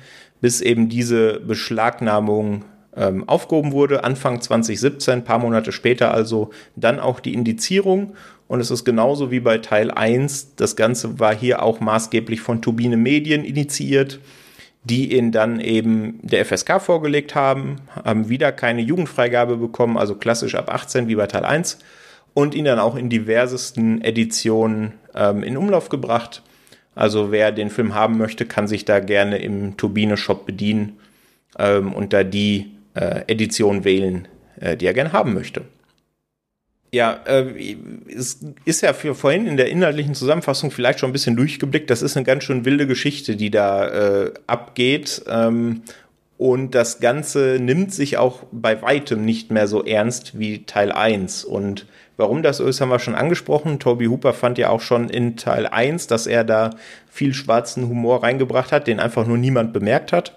bis eben diese Beschlagnahmung ähm, aufgehoben wurde. Anfang 2017, paar Monate später also, dann auch die Indizierung. Und es ist genauso wie bei Teil 1. Das Ganze war hier auch maßgeblich von Turbine Medien initiiert, die ihn dann eben der FSK vorgelegt haben, haben wieder keine Jugendfreigabe bekommen, also klassisch ab 18 wie bei Teil 1 und ihn dann auch in diversesten Editionen ähm, in Umlauf gebracht. Also wer den Film haben möchte, kann sich da gerne im Turbine-Shop bedienen ähm, und da die äh, Edition wählen, äh, die er gerne haben möchte. Ja, äh, es ist ja für vorhin in der inhaltlichen Zusammenfassung vielleicht schon ein bisschen durchgeblickt. Das ist eine ganz schön wilde Geschichte, die da äh, abgeht. Ähm, und das Ganze nimmt sich auch bei weitem nicht mehr so ernst wie Teil 1. Und warum das so ist, haben wir schon angesprochen. Toby Hooper fand ja auch schon in Teil 1, dass er da viel schwarzen Humor reingebracht hat, den einfach nur niemand bemerkt hat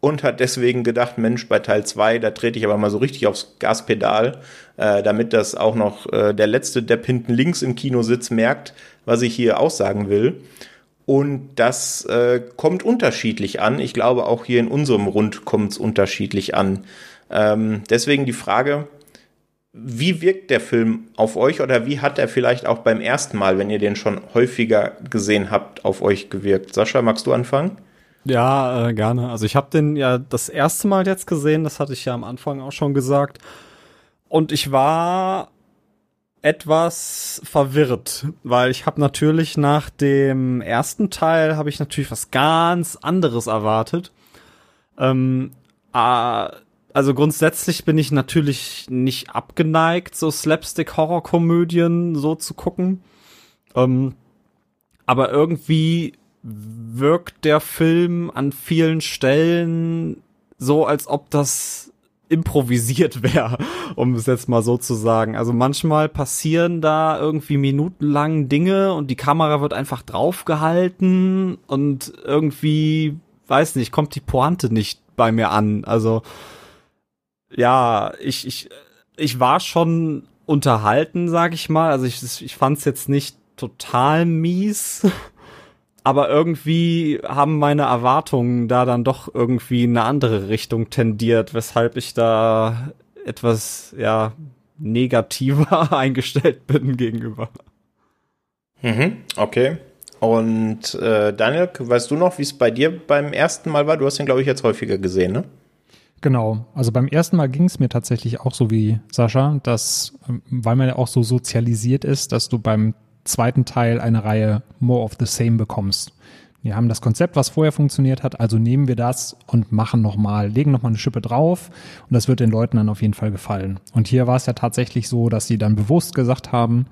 und hat deswegen gedacht, Mensch, bei Teil 2, da trete ich aber mal so richtig aufs Gaspedal, äh, damit das auch noch äh, der letzte Depp hinten links im Kino sitzt, merkt, was ich hier aussagen will. Und das äh, kommt unterschiedlich an. Ich glaube, auch hier in unserem Rund kommt es unterschiedlich an. Ähm, deswegen die Frage, wie wirkt der Film auf euch oder wie hat er vielleicht auch beim ersten Mal, wenn ihr den schon häufiger gesehen habt, auf euch gewirkt? Sascha, magst du anfangen? Ja, äh, gerne. Also ich habe den ja das erste Mal jetzt gesehen, das hatte ich ja am Anfang auch schon gesagt. Und ich war etwas verwirrt, weil ich habe natürlich nach dem ersten Teil habe ich natürlich was ganz anderes erwartet. Ähm, äh, also grundsätzlich bin ich natürlich nicht abgeneigt, so Slapstick-Horrorkomödien so zu gucken. Ähm, aber irgendwie wirkt der Film an vielen Stellen so, als ob das improvisiert wäre, um es jetzt mal so zu sagen. Also manchmal passieren da irgendwie minutenlang Dinge und die Kamera wird einfach draufgehalten und irgendwie, weiß nicht, kommt die Pointe nicht bei mir an. Also ja, ich, ich, ich war schon unterhalten, sag ich mal. Also ich, ich fand es jetzt nicht total mies aber irgendwie haben meine Erwartungen da dann doch irgendwie in eine andere Richtung tendiert, weshalb ich da etwas, ja, negativer eingestellt bin gegenüber. Mhm, okay. Und äh, Daniel, weißt du noch, wie es bei dir beim ersten Mal war? Du hast ihn, glaube ich, jetzt häufiger gesehen, ne? Genau, also beim ersten Mal ging es mir tatsächlich auch so wie Sascha, dass, ähm, weil man ja auch so sozialisiert ist, dass du beim zweiten Teil eine Reihe More of the Same bekommst. Wir haben das Konzept, was vorher funktioniert hat, also nehmen wir das und machen nochmal, legen nochmal eine Schippe drauf und das wird den Leuten dann auf jeden Fall gefallen. Und hier war es ja tatsächlich so, dass sie dann bewusst gesagt haben,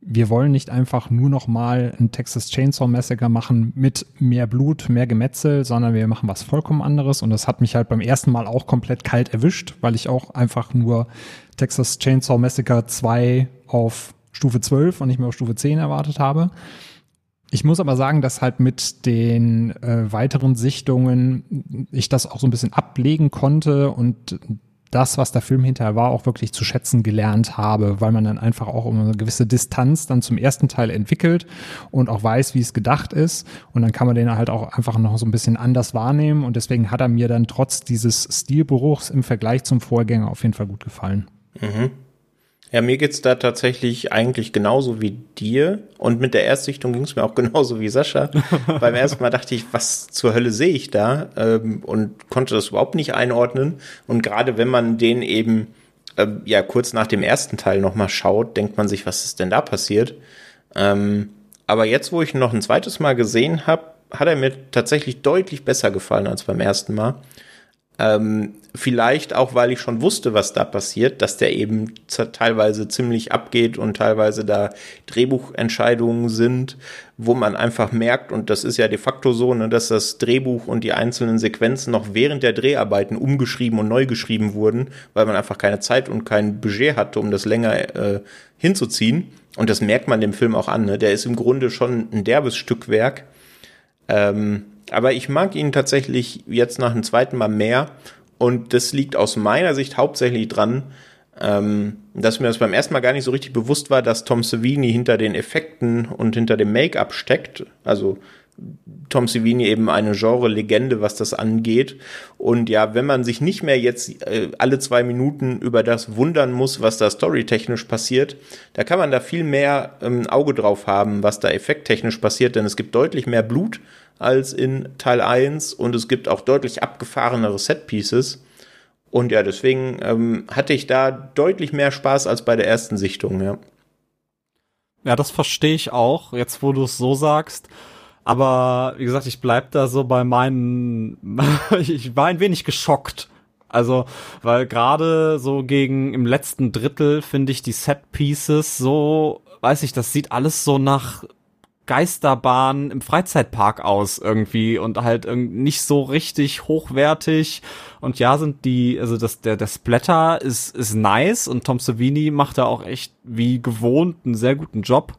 wir wollen nicht einfach nur nochmal ein Texas Chainsaw Massacre machen mit mehr Blut, mehr Gemetzel, sondern wir machen was vollkommen anderes. Und das hat mich halt beim ersten Mal auch komplett kalt erwischt, weil ich auch einfach nur Texas Chainsaw Massacre 2 auf Stufe 12 und nicht mehr auf Stufe 10 erwartet habe. Ich muss aber sagen, dass halt mit den äh, weiteren Sichtungen ich das auch so ein bisschen ablegen konnte und das, was der Film hinterher war, auch wirklich zu schätzen gelernt habe, weil man dann einfach auch eine gewisse Distanz dann zum ersten Teil entwickelt und auch weiß, wie es gedacht ist. Und dann kann man den halt auch einfach noch so ein bisschen anders wahrnehmen. Und deswegen hat er mir dann trotz dieses Stilbruchs im Vergleich zum Vorgänger auf jeden Fall gut gefallen. Mhm. Ja, mir geht's da tatsächlich eigentlich genauso wie dir. Und mit der Erstsichtung ging's mir auch genauso wie Sascha. Beim ersten Mal dachte ich, was zur Hölle sehe ich da? Ähm, und konnte das überhaupt nicht einordnen. Und gerade wenn man den eben äh, ja kurz nach dem ersten Teil nochmal schaut, denkt man sich, was ist denn da passiert? Ähm, aber jetzt, wo ich ihn noch ein zweites Mal gesehen habe, hat er mir tatsächlich deutlich besser gefallen als beim ersten Mal. Ähm, vielleicht auch, weil ich schon wusste, was da passiert, dass der eben teilweise ziemlich abgeht und teilweise da Drehbuchentscheidungen sind, wo man einfach merkt, und das ist ja de facto so, ne, dass das Drehbuch und die einzelnen Sequenzen noch während der Dreharbeiten umgeschrieben und neu geschrieben wurden, weil man einfach keine Zeit und kein Budget hatte, um das länger äh, hinzuziehen. Und das merkt man dem Film auch an. Ne? Der ist im Grunde schon ein derbes Stückwerk. Ähm, aber ich mag ihn tatsächlich jetzt nach dem zweiten Mal mehr. Und das liegt aus meiner Sicht hauptsächlich dran, ähm, dass mir das beim ersten Mal gar nicht so richtig bewusst war, dass Tom Savini hinter den Effekten und hinter dem Make-up steckt. Also Tom Savini eben eine Genre-Legende, was das angeht. Und ja, wenn man sich nicht mehr jetzt äh, alle zwei Minuten über das wundern muss, was da storytechnisch passiert, da kann man da viel mehr ähm, Auge drauf haben, was da effekttechnisch passiert, denn es gibt deutlich mehr Blut als in Teil 1 und es gibt auch deutlich abgefahrenere Setpieces. Und ja, deswegen ähm, hatte ich da deutlich mehr Spaß als bei der ersten Sichtung, ja. Ja, das verstehe ich auch, jetzt wo du es so sagst. Aber wie gesagt, ich bleib da so bei meinen. ich war ein wenig geschockt. Also, weil gerade so gegen im letzten Drittel finde ich die Set Pieces so, weiß ich, das sieht alles so nach Geisterbahn im Freizeitpark aus irgendwie und halt nicht so richtig hochwertig. Und ja, sind die, also das, der, der Splatter ist, ist nice und Tom Savini macht da auch echt wie gewohnt einen sehr guten Job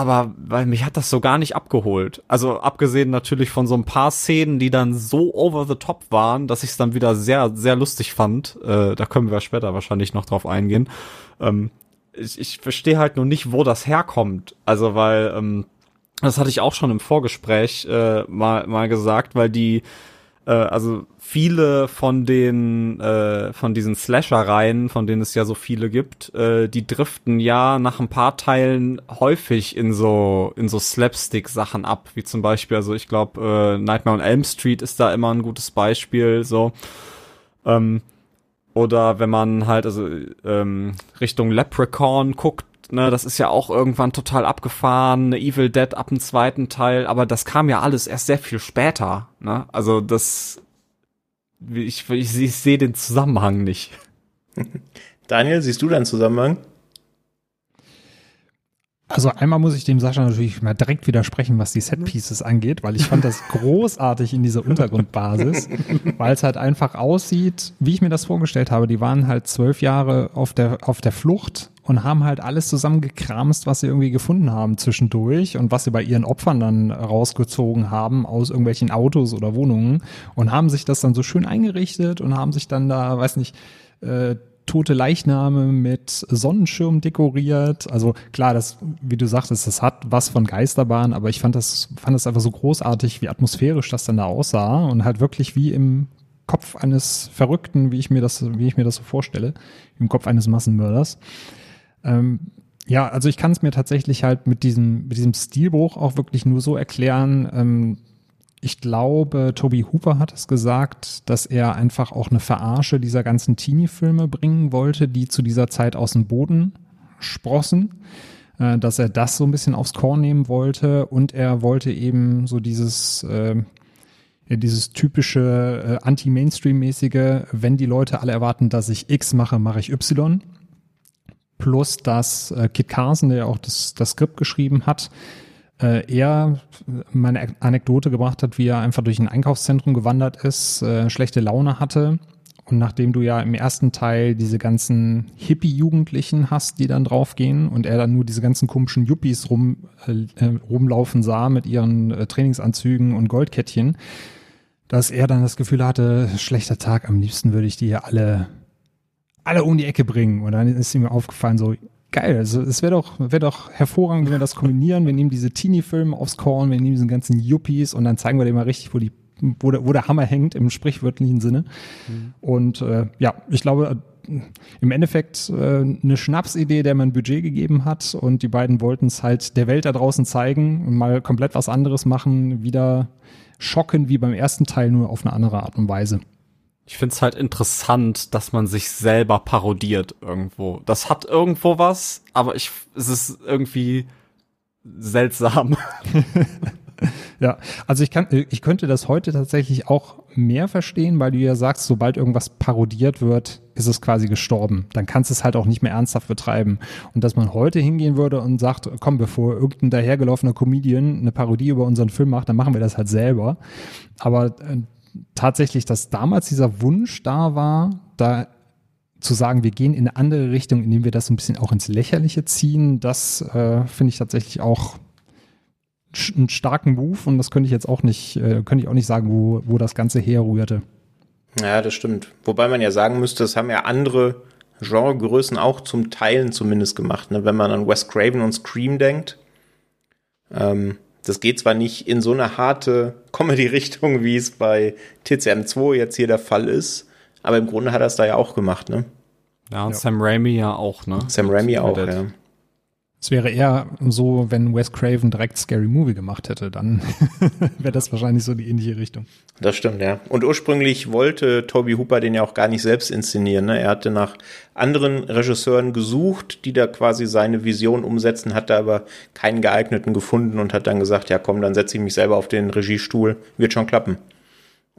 aber weil mich hat das so gar nicht abgeholt. Also abgesehen natürlich von so ein paar Szenen, die dann so over the top waren, dass ich es dann wieder sehr, sehr lustig fand. Äh, da können wir später wahrscheinlich noch drauf eingehen. Ähm, ich ich verstehe halt nur nicht, wo das herkommt. Also weil, ähm, das hatte ich auch schon im Vorgespräch äh, mal, mal gesagt, weil die äh, also viele von den äh, von diesen Slasher-Reihen, von denen es ja so viele gibt, äh, die driften ja nach ein paar Teilen häufig in so in so Slapstick-Sachen ab, wie zum Beispiel, also ich glaube, äh, Nightmare on Elm Street ist da immer ein gutes Beispiel, so. Ähm, oder wenn man halt also ähm, Richtung Leprechaun guckt, ne, das ist ja auch irgendwann total abgefahren, Evil Dead ab dem zweiten Teil, aber das kam ja alles erst sehr viel später, ne? Also das ich, ich, ich sehe den Zusammenhang nicht. Daniel, siehst du deinen Zusammenhang? Also einmal muss ich dem Sascha natürlich mal direkt widersprechen, was die Setpieces angeht, weil ich fand das großartig in dieser Untergrundbasis, weil es halt einfach aussieht, wie ich mir das vorgestellt habe. Die waren halt zwölf Jahre auf der, auf der Flucht und haben halt alles zusammengekramst, was sie irgendwie gefunden haben zwischendurch und was sie bei ihren Opfern dann rausgezogen haben aus irgendwelchen Autos oder Wohnungen und haben sich das dann so schön eingerichtet und haben sich dann da, weiß nicht, äh, tote Leichname mit Sonnenschirm dekoriert. Also klar, das, wie du sagtest, das hat was von Geisterbahn, aber ich fand das, fand das einfach so großartig, wie atmosphärisch das dann da aussah und halt wirklich wie im Kopf eines Verrückten, wie ich mir das, wie ich mir das so vorstelle, im Kopf eines Massenmörders. Ähm, ja, also ich kann es mir tatsächlich halt mit diesem, mit diesem Stilbruch auch wirklich nur so erklären, ähm, ich glaube, Toby Hooper hat es gesagt, dass er einfach auch eine Verarsche dieser ganzen Teenie-Filme bringen wollte, die zu dieser Zeit aus dem Boden sprossen, äh, dass er das so ein bisschen aufs Korn nehmen wollte und er wollte eben so dieses, äh, dieses typische äh, Anti-Mainstream-mäßige, wenn die Leute alle erwarten, dass ich X mache, mache ich Y. Plus, dass äh, Kit Carson, der ja auch das, das Skript geschrieben hat, äh, er meine Anekdote gebracht hat, wie er einfach durch ein Einkaufszentrum gewandert ist, äh, schlechte Laune hatte. Und nachdem du ja im ersten Teil diese ganzen Hippie-Jugendlichen hast, die dann draufgehen und er dann nur diese ganzen komischen Yuppies rum, äh, äh, rumlaufen sah mit ihren äh, Trainingsanzügen und Goldkettchen, dass er dann das Gefühl hatte, schlechter Tag, am liebsten würde ich die hier alle, alle um die Ecke bringen. Und dann ist ihm aufgefallen, so, geil. Also es wäre doch, wäre doch hervorragend, wenn wir das kombinieren. Wir nehmen diese Teenie-Filme aufs Korn, wir nehmen diesen ganzen Yuppies und dann zeigen wir dir mal richtig, wo die wo der, wo der Hammer hängt im sprichwörtlichen Sinne. Mhm. Und äh, ja, ich glaube, im Endeffekt äh, eine Schnapsidee, der man ein Budget gegeben hat und die beiden wollten es halt der Welt da draußen zeigen und mal komplett was anderes machen, wieder schocken wie beim ersten Teil, nur auf eine andere Art und Weise ich finde es halt interessant, dass man sich selber parodiert irgendwo. Das hat irgendwo was, aber ich, es ist irgendwie seltsam. ja, also ich kann, ich könnte das heute tatsächlich auch mehr verstehen, weil du ja sagst, sobald irgendwas parodiert wird, ist es quasi gestorben. Dann kannst du es halt auch nicht mehr ernsthaft betreiben. Und dass man heute hingehen würde und sagt, komm, bevor irgendein dahergelaufener Comedian eine Parodie über unseren Film macht, dann machen wir das halt selber. Aber äh, tatsächlich, dass damals dieser Wunsch da war, da zu sagen, wir gehen in eine andere Richtung, indem wir das so ein bisschen auch ins Lächerliche ziehen, das äh, finde ich tatsächlich auch einen starken Move und das könnte ich jetzt auch nicht, äh, könnte ich auch nicht sagen, wo, wo das Ganze herrührte. Ja, das stimmt. Wobei man ja sagen müsste, es haben ja andere Genregrößen auch zum Teilen zumindest gemacht. Ne? Wenn man an Wes Craven und Scream denkt, ähm, das geht zwar nicht in so eine harte Comedy-Richtung, wie es bei TCM2 jetzt hier der Fall ist, aber im Grunde hat er es da ja auch gemacht, ne? Ja, und ja. Sam Raimi ja auch, ne? Sam Raimi auch, ja. Es wäre eher so, wenn Wes Craven direkt Scary Movie gemacht hätte, dann wäre das wahrscheinlich so die ähnliche Richtung. Das stimmt, ja. Und ursprünglich wollte Toby Hooper den ja auch gar nicht selbst inszenieren. Ne? Er hatte nach anderen Regisseuren gesucht, die da quasi seine Vision umsetzen, hat da aber keinen geeigneten gefunden und hat dann gesagt, ja komm, dann setze ich mich selber auf den Regiestuhl, wird schon klappen.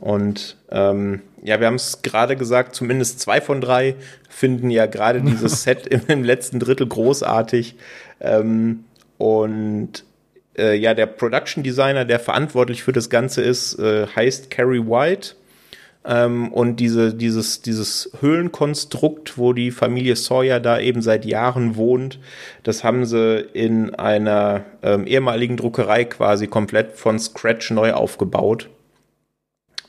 Und ähm, ja, wir haben es gerade gesagt, zumindest zwei von drei finden ja gerade dieses Set im, im, letzten Drittel großartig. Ähm, und äh, ja, der Production Designer, der verantwortlich für das Ganze ist, äh, heißt Carrie White. Ähm, und diese, dieses, dieses Höhlenkonstrukt, wo die Familie Sawyer da eben seit Jahren wohnt, das haben sie in einer ähm, ehemaligen Druckerei quasi komplett von Scratch neu aufgebaut.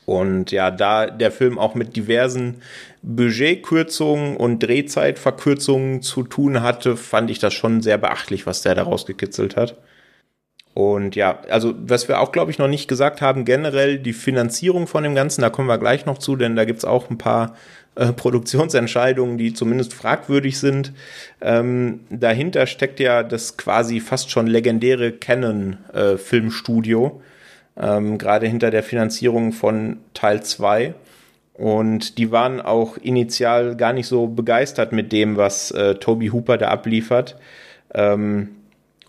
Und ja, da der Film auch mit diversen Budgetkürzungen und Drehzeitverkürzungen zu tun hatte, fand ich das schon sehr beachtlich, was der da rausgekitzelt hat. Und ja, also was wir auch, glaube ich, noch nicht gesagt haben, generell die Finanzierung von dem Ganzen, da kommen wir gleich noch zu, denn da gibt's auch ein paar äh, Produktionsentscheidungen, die zumindest fragwürdig sind. Ähm, dahinter steckt ja das quasi fast schon legendäre Canon-Filmstudio. Äh, ähm, gerade hinter der Finanzierung von Teil 2. Und die waren auch initial gar nicht so begeistert mit dem, was äh, Toby Hooper da abliefert. Ähm,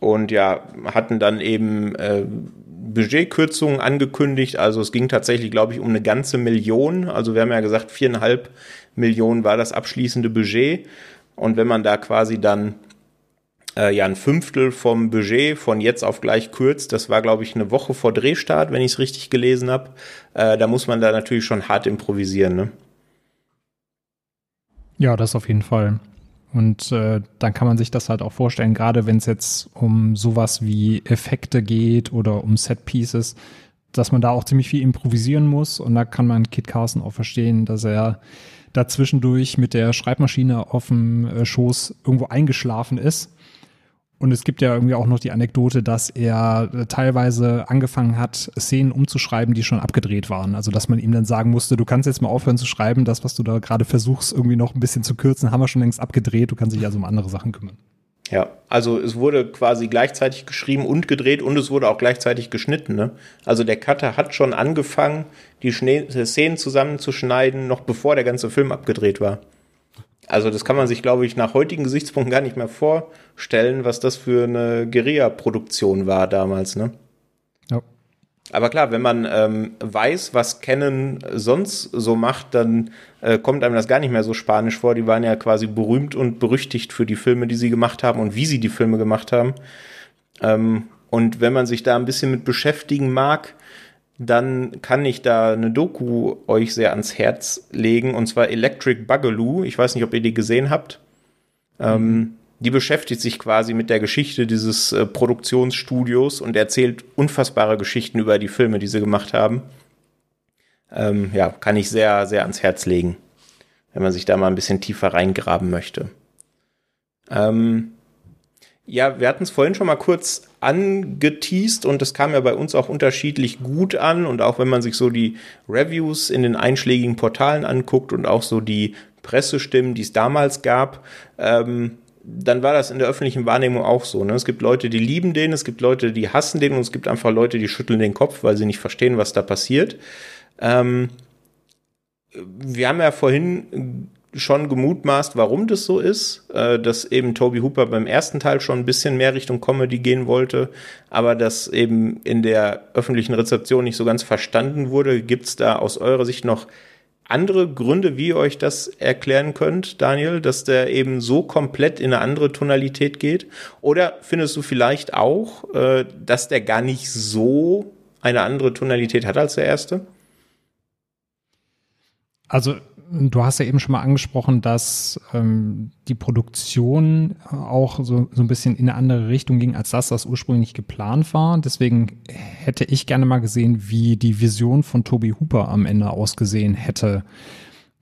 und ja, hatten dann eben äh, Budgetkürzungen angekündigt. Also es ging tatsächlich, glaube ich, um eine ganze Million. Also wir haben ja gesagt, viereinhalb Millionen war das abschließende Budget. Und wenn man da quasi dann äh, ja ein Fünftel vom Budget von jetzt auf gleich kürzt. Das war, glaube ich, eine Woche vor Drehstart, wenn ich es richtig gelesen habe. Äh, da muss man da natürlich schon hart improvisieren. Ne? Ja, das auf jeden Fall. Und äh, dann kann man sich das halt auch vorstellen, gerade wenn es jetzt um sowas wie Effekte geht oder um Set Pieces, dass man da auch ziemlich viel improvisieren muss. Und da kann man Kit Carson auch verstehen, dass er dazwischendurch mit der Schreibmaschine auf dem äh, Schoß irgendwo eingeschlafen ist und es gibt ja irgendwie auch noch die Anekdote, dass er teilweise angefangen hat, Szenen umzuschreiben, die schon abgedreht waren. Also dass man ihm dann sagen musste, du kannst jetzt mal aufhören zu schreiben, das, was du da gerade versuchst, irgendwie noch ein bisschen zu kürzen, haben wir schon längst abgedreht, du kannst dich also um andere Sachen kümmern. Ja, also es wurde quasi gleichzeitig geschrieben und gedreht und es wurde auch gleichzeitig geschnitten. Ne? Also der Cutter hat schon angefangen, die Szenen zusammenzuschneiden, noch bevor der ganze Film abgedreht war. Also das kann man sich, glaube ich, nach heutigen Gesichtspunkten gar nicht mehr vorstellen, was das für eine Guerilla-Produktion war damals, ne? Ja. Aber klar, wenn man ähm, weiß, was Canon sonst so macht, dann äh, kommt einem das gar nicht mehr so spanisch vor. Die waren ja quasi berühmt und berüchtigt für die Filme, die sie gemacht haben und wie sie die Filme gemacht haben. Ähm, und wenn man sich da ein bisschen mit beschäftigen mag, dann kann ich da eine Doku euch sehr ans Herz legen, und zwar Electric Bugaloo. Ich weiß nicht, ob ihr die gesehen habt. Ähm, die beschäftigt sich quasi mit der Geschichte dieses äh, Produktionsstudios und erzählt unfassbare Geschichten über die Filme, die sie gemacht haben. Ähm, ja, kann ich sehr, sehr ans Herz legen, wenn man sich da mal ein bisschen tiefer reingraben möchte. Ähm, ja, wir hatten es vorhin schon mal kurz angeteased und das kam ja bei uns auch unterschiedlich gut an und auch wenn man sich so die Reviews in den einschlägigen Portalen anguckt und auch so die Pressestimmen, die es damals gab, ähm, dann war das in der öffentlichen Wahrnehmung auch so. Ne? Es gibt Leute, die lieben den, es gibt Leute, die hassen den und es gibt einfach Leute, die schütteln den Kopf, weil sie nicht verstehen, was da passiert. Ähm, wir haben ja vorhin schon gemutmaßt, warum das so ist, äh, dass eben Toby Hooper beim ersten Teil schon ein bisschen mehr Richtung Comedy gehen wollte, aber das eben in der öffentlichen Rezeption nicht so ganz verstanden wurde. Gibt es da aus eurer Sicht noch andere Gründe, wie ihr euch das erklären könnt, Daniel, dass der eben so komplett in eine andere Tonalität geht? Oder findest du vielleicht auch, äh, dass der gar nicht so eine andere Tonalität hat als der erste? Also Du hast ja eben schon mal angesprochen, dass ähm, die Produktion auch so, so ein bisschen in eine andere Richtung ging, als das, was ursprünglich geplant war. Deswegen hätte ich gerne mal gesehen, wie die Vision von Toby Hooper am Ende ausgesehen hätte.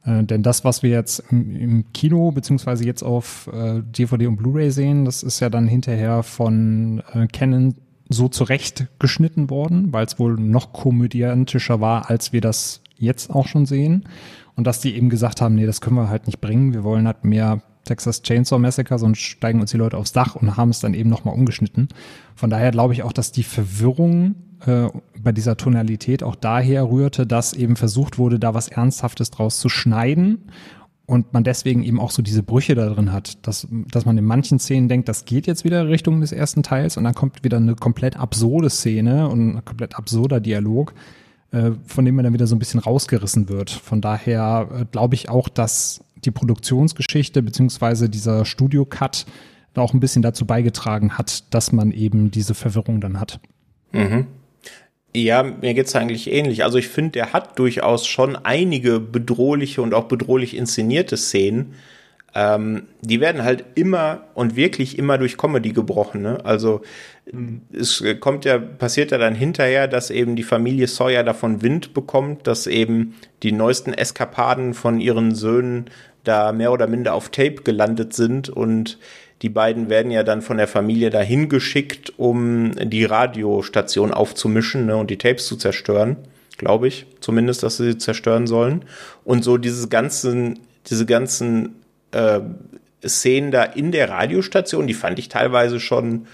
Äh, denn das, was wir jetzt im, im Kino beziehungsweise jetzt auf äh, DVD und Blu-ray sehen, das ist ja dann hinterher von äh, Canon so zurechtgeschnitten worden, weil es wohl noch komödiantischer war, als wir das jetzt auch schon sehen. Und dass die eben gesagt haben, nee, das können wir halt nicht bringen. Wir wollen halt mehr Texas Chainsaw Massacre, sonst steigen uns die Leute aufs Dach und haben es dann eben nochmal umgeschnitten. Von daher glaube ich auch, dass die Verwirrung äh, bei dieser Tonalität auch daher rührte, dass eben versucht wurde, da was Ernsthaftes draus zu schneiden und man deswegen eben auch so diese Brüche da drin hat, dass, dass man in manchen Szenen denkt, das geht jetzt wieder Richtung des ersten Teils und dann kommt wieder eine komplett absurde Szene und ein komplett absurder Dialog, von dem man dann wieder so ein bisschen rausgerissen wird. Von daher äh, glaube ich auch, dass die Produktionsgeschichte beziehungsweise dieser Studio-Cut auch ein bisschen dazu beigetragen hat, dass man eben diese Verwirrung dann hat. Mhm. Ja, mir geht's eigentlich ähnlich. Also ich finde, der hat durchaus schon einige bedrohliche und auch bedrohlich inszenierte Szenen. Ähm, die werden halt immer und wirklich immer durch Comedy gebrochen. Ne? Also. Es kommt ja, passiert ja dann hinterher, dass eben die Familie Sawyer davon Wind bekommt, dass eben die neuesten Eskapaden von ihren Söhnen da mehr oder minder auf Tape gelandet sind und die beiden werden ja dann von der Familie dahin geschickt, um die Radiostation aufzumischen ne, und die Tapes zu zerstören, glaube ich, zumindest, dass sie sie zerstören sollen. Und so diese ganzen, diese ganzen äh, Szenen da in der Radiostation, die fand ich teilweise schon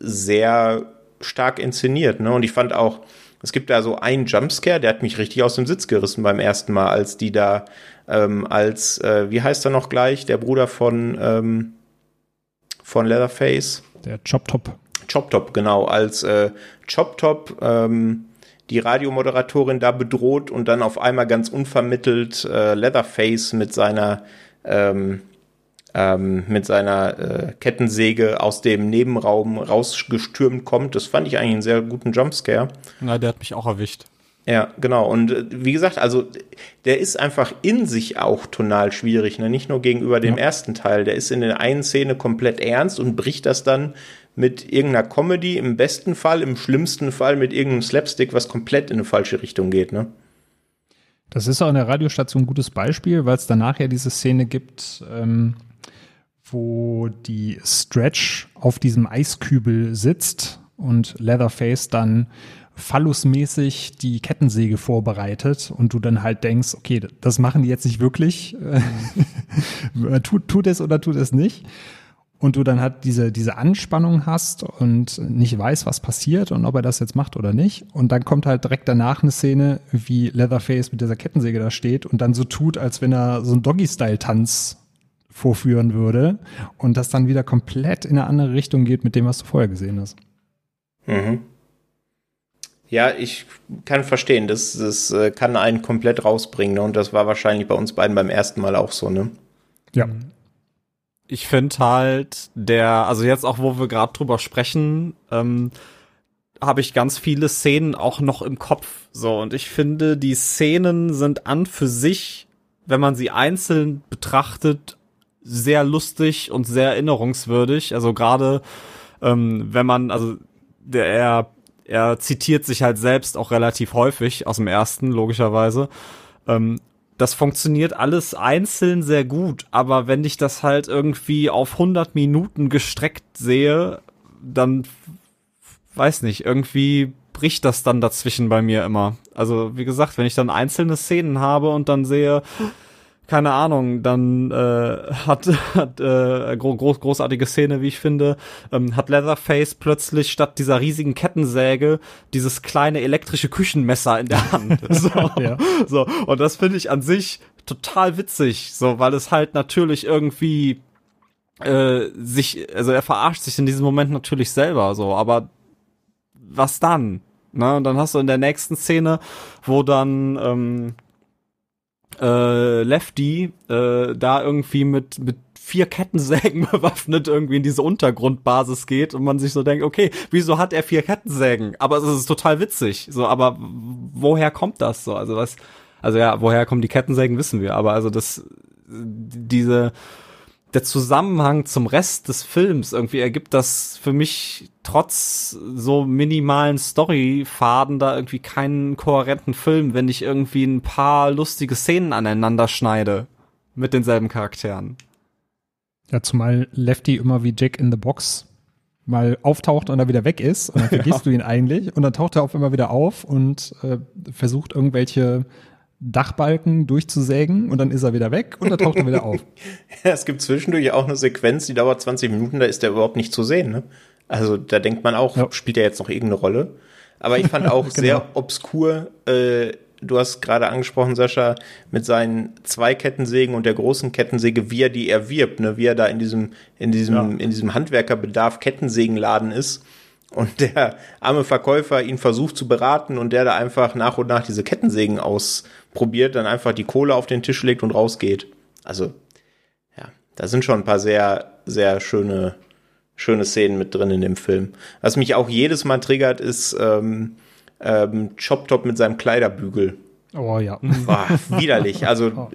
sehr stark inszeniert. Ne? Und ich fand auch, es gibt da so einen Jumpscare, der hat mich richtig aus dem Sitz gerissen beim ersten Mal, als die da ähm, als, äh, wie heißt er noch gleich, der Bruder von, ähm, von Leatherface? Der Chop Top. Chop Top, genau, als äh, Chop Top ähm, die Radiomoderatorin da bedroht und dann auf einmal ganz unvermittelt äh, Leatherface mit seiner ähm, ähm, mit seiner äh, Kettensäge aus dem Nebenraum rausgestürmt kommt. Das fand ich eigentlich einen sehr guten Jumpscare. Na, der hat mich auch erwischt. Ja, genau. Und äh, wie gesagt, also der ist einfach in sich auch tonal schwierig, ne? nicht nur gegenüber dem ja. ersten Teil. Der ist in der einen Szene komplett ernst und bricht das dann mit irgendeiner Comedy, im besten Fall, im schlimmsten Fall mit irgendeinem Slapstick, was komplett in eine falsche Richtung geht, ne? Das ist auch in der Radiostation ein gutes Beispiel, weil es danach ja diese Szene gibt, ähm, wo die Stretch auf diesem Eiskübel sitzt und Leatherface dann phallusmäßig die Kettensäge vorbereitet und du dann halt denkst, okay, das machen die jetzt nicht wirklich. Mhm. tut, tut es oder tut es nicht. Und du dann halt diese, diese Anspannung hast und nicht weißt, was passiert und ob er das jetzt macht oder nicht. Und dann kommt halt direkt danach eine Szene, wie Leatherface mit dieser Kettensäge da steht und dann so tut, als wenn er so einen Doggy-Style-Tanz vorführen würde und das dann wieder komplett in eine andere Richtung geht mit dem, was du vorher gesehen hast. Mhm. Ja, ich kann verstehen, das, das äh, kann einen komplett rausbringen. Ne? Und das war wahrscheinlich bei uns beiden beim ersten Mal auch so, ne? Ja. Ich finde halt, der, also jetzt auch, wo wir gerade drüber sprechen, ähm, habe ich ganz viele Szenen auch noch im Kopf. So, und ich finde, die Szenen sind an für sich, wenn man sie einzeln betrachtet, sehr lustig und sehr erinnerungswürdig. Also gerade ähm, wenn man, also der er er zitiert sich halt selbst auch relativ häufig aus dem ersten, logischerweise. Ähm, das funktioniert alles einzeln sehr gut, aber wenn ich das halt irgendwie auf 100 Minuten gestreckt sehe, dann weiß nicht, irgendwie bricht das dann dazwischen bei mir immer. Also wie gesagt, wenn ich dann einzelne Szenen habe und dann sehe, keine Ahnung, dann äh, hat, hat äh, groß, großartige Szene, wie ich finde, ähm, hat Leatherface plötzlich statt dieser riesigen Kettensäge dieses kleine elektrische Küchenmesser in der Hand. so, ja. so. Und das finde ich an sich total witzig, so, weil es halt natürlich irgendwie äh, sich, also er verarscht sich in diesem Moment natürlich selber, so, aber was dann? Ne? Und dann hast du in der nächsten Szene, wo dann ähm, äh, Lefty äh, da irgendwie mit, mit vier Kettensägen bewaffnet irgendwie in diese Untergrundbasis geht und man sich so denkt, okay, wieso hat er vier Kettensägen? Aber es ist total witzig. So, aber woher kommt das so? Also was, also ja, woher kommen die Kettensägen, wissen wir. Aber also das, diese, der Zusammenhang zum Rest des Films irgendwie ergibt das für mich trotz so minimalen Storyfaden da irgendwie keinen kohärenten Film, wenn ich irgendwie ein paar lustige Szenen aneinander schneide mit denselben Charakteren. Ja, zumal Lefty immer wie Jack in the Box mal auftaucht und dann wieder weg ist und dann vergisst ja. du ihn eigentlich und dann taucht er auf immer wieder auf und äh, versucht irgendwelche Dachbalken durchzusägen und dann ist er wieder weg und dann taucht er wieder auf. ja, es gibt zwischendurch auch eine Sequenz, die dauert 20 Minuten, da ist er überhaupt nicht zu sehen. Ne? Also da denkt man auch, ja. spielt er jetzt noch irgendeine Rolle? Aber ich fand auch genau. sehr obskur, äh, du hast gerade angesprochen, Sascha, mit seinen zwei Kettensägen und der großen Kettensäge, wie er die erwirbt, ne? wie er da in diesem, in diesem, ja. in diesem Handwerkerbedarf Kettensägenladen ist und der arme Verkäufer ihn versucht zu beraten und der da einfach nach und nach diese Kettensägen ausprobiert, dann einfach die Kohle auf den Tisch legt und rausgeht. Also, ja, da sind schon ein paar sehr, sehr schöne, schöne Szenen mit drin in dem Film. Was mich auch jedes Mal triggert, ist ähm, ähm, Chop Top mit seinem Kleiderbügel. Oh ja. War widerlich. Also,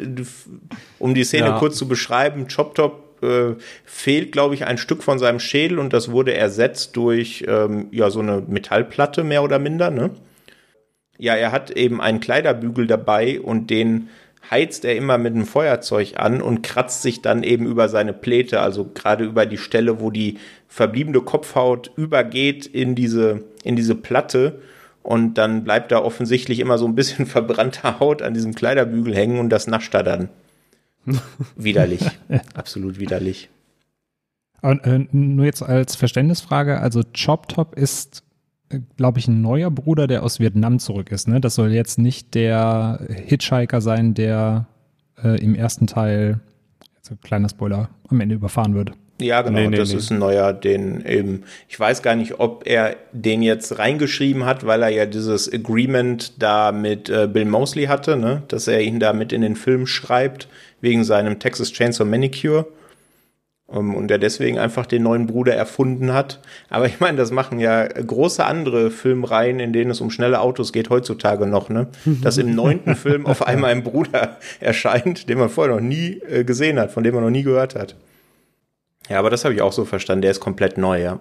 um die Szene ja. kurz zu beschreiben, Chop Top äh, fehlt, glaube ich, ein Stück von seinem Schädel und das wurde ersetzt durch ähm, ja so eine Metallplatte mehr oder minder. Ne? Ja, er hat eben einen Kleiderbügel dabei und den heizt er immer mit einem Feuerzeug an und kratzt sich dann eben über seine Pläte, also gerade über die Stelle, wo die verbliebene Kopfhaut übergeht in diese, in diese Platte. Und dann bleibt da offensichtlich immer so ein bisschen verbrannter Haut an diesem Kleiderbügel hängen und das nascht er dann widerlich. Absolut widerlich. Und, äh, nur jetzt als Verständnisfrage, also Chop Top ist, äh, glaube ich, ein neuer Bruder, der aus Vietnam zurück ist. Ne? Das soll jetzt nicht der Hitchhiker sein, der äh, im ersten Teil, also kleiner Spoiler, am Ende überfahren wird. Ja, genau, nee, nee, das nee. ist ein neuer, den eben, ich weiß gar nicht, ob er den jetzt reingeschrieben hat, weil er ja dieses Agreement da mit äh, Bill Mosley hatte, ne, dass er ihn da mit in den Film schreibt wegen seinem Texas Chainsaw Manicure. Um, und er deswegen einfach den neuen Bruder erfunden hat. Aber ich meine, das machen ja große andere Filmreihen, in denen es um schnelle Autos geht, heutzutage noch, ne? Dass im neunten Film auf einmal ein Bruder erscheint, den man vorher noch nie äh, gesehen hat, von dem man noch nie gehört hat. Ja, aber das habe ich auch so verstanden, der ist komplett neu, ja.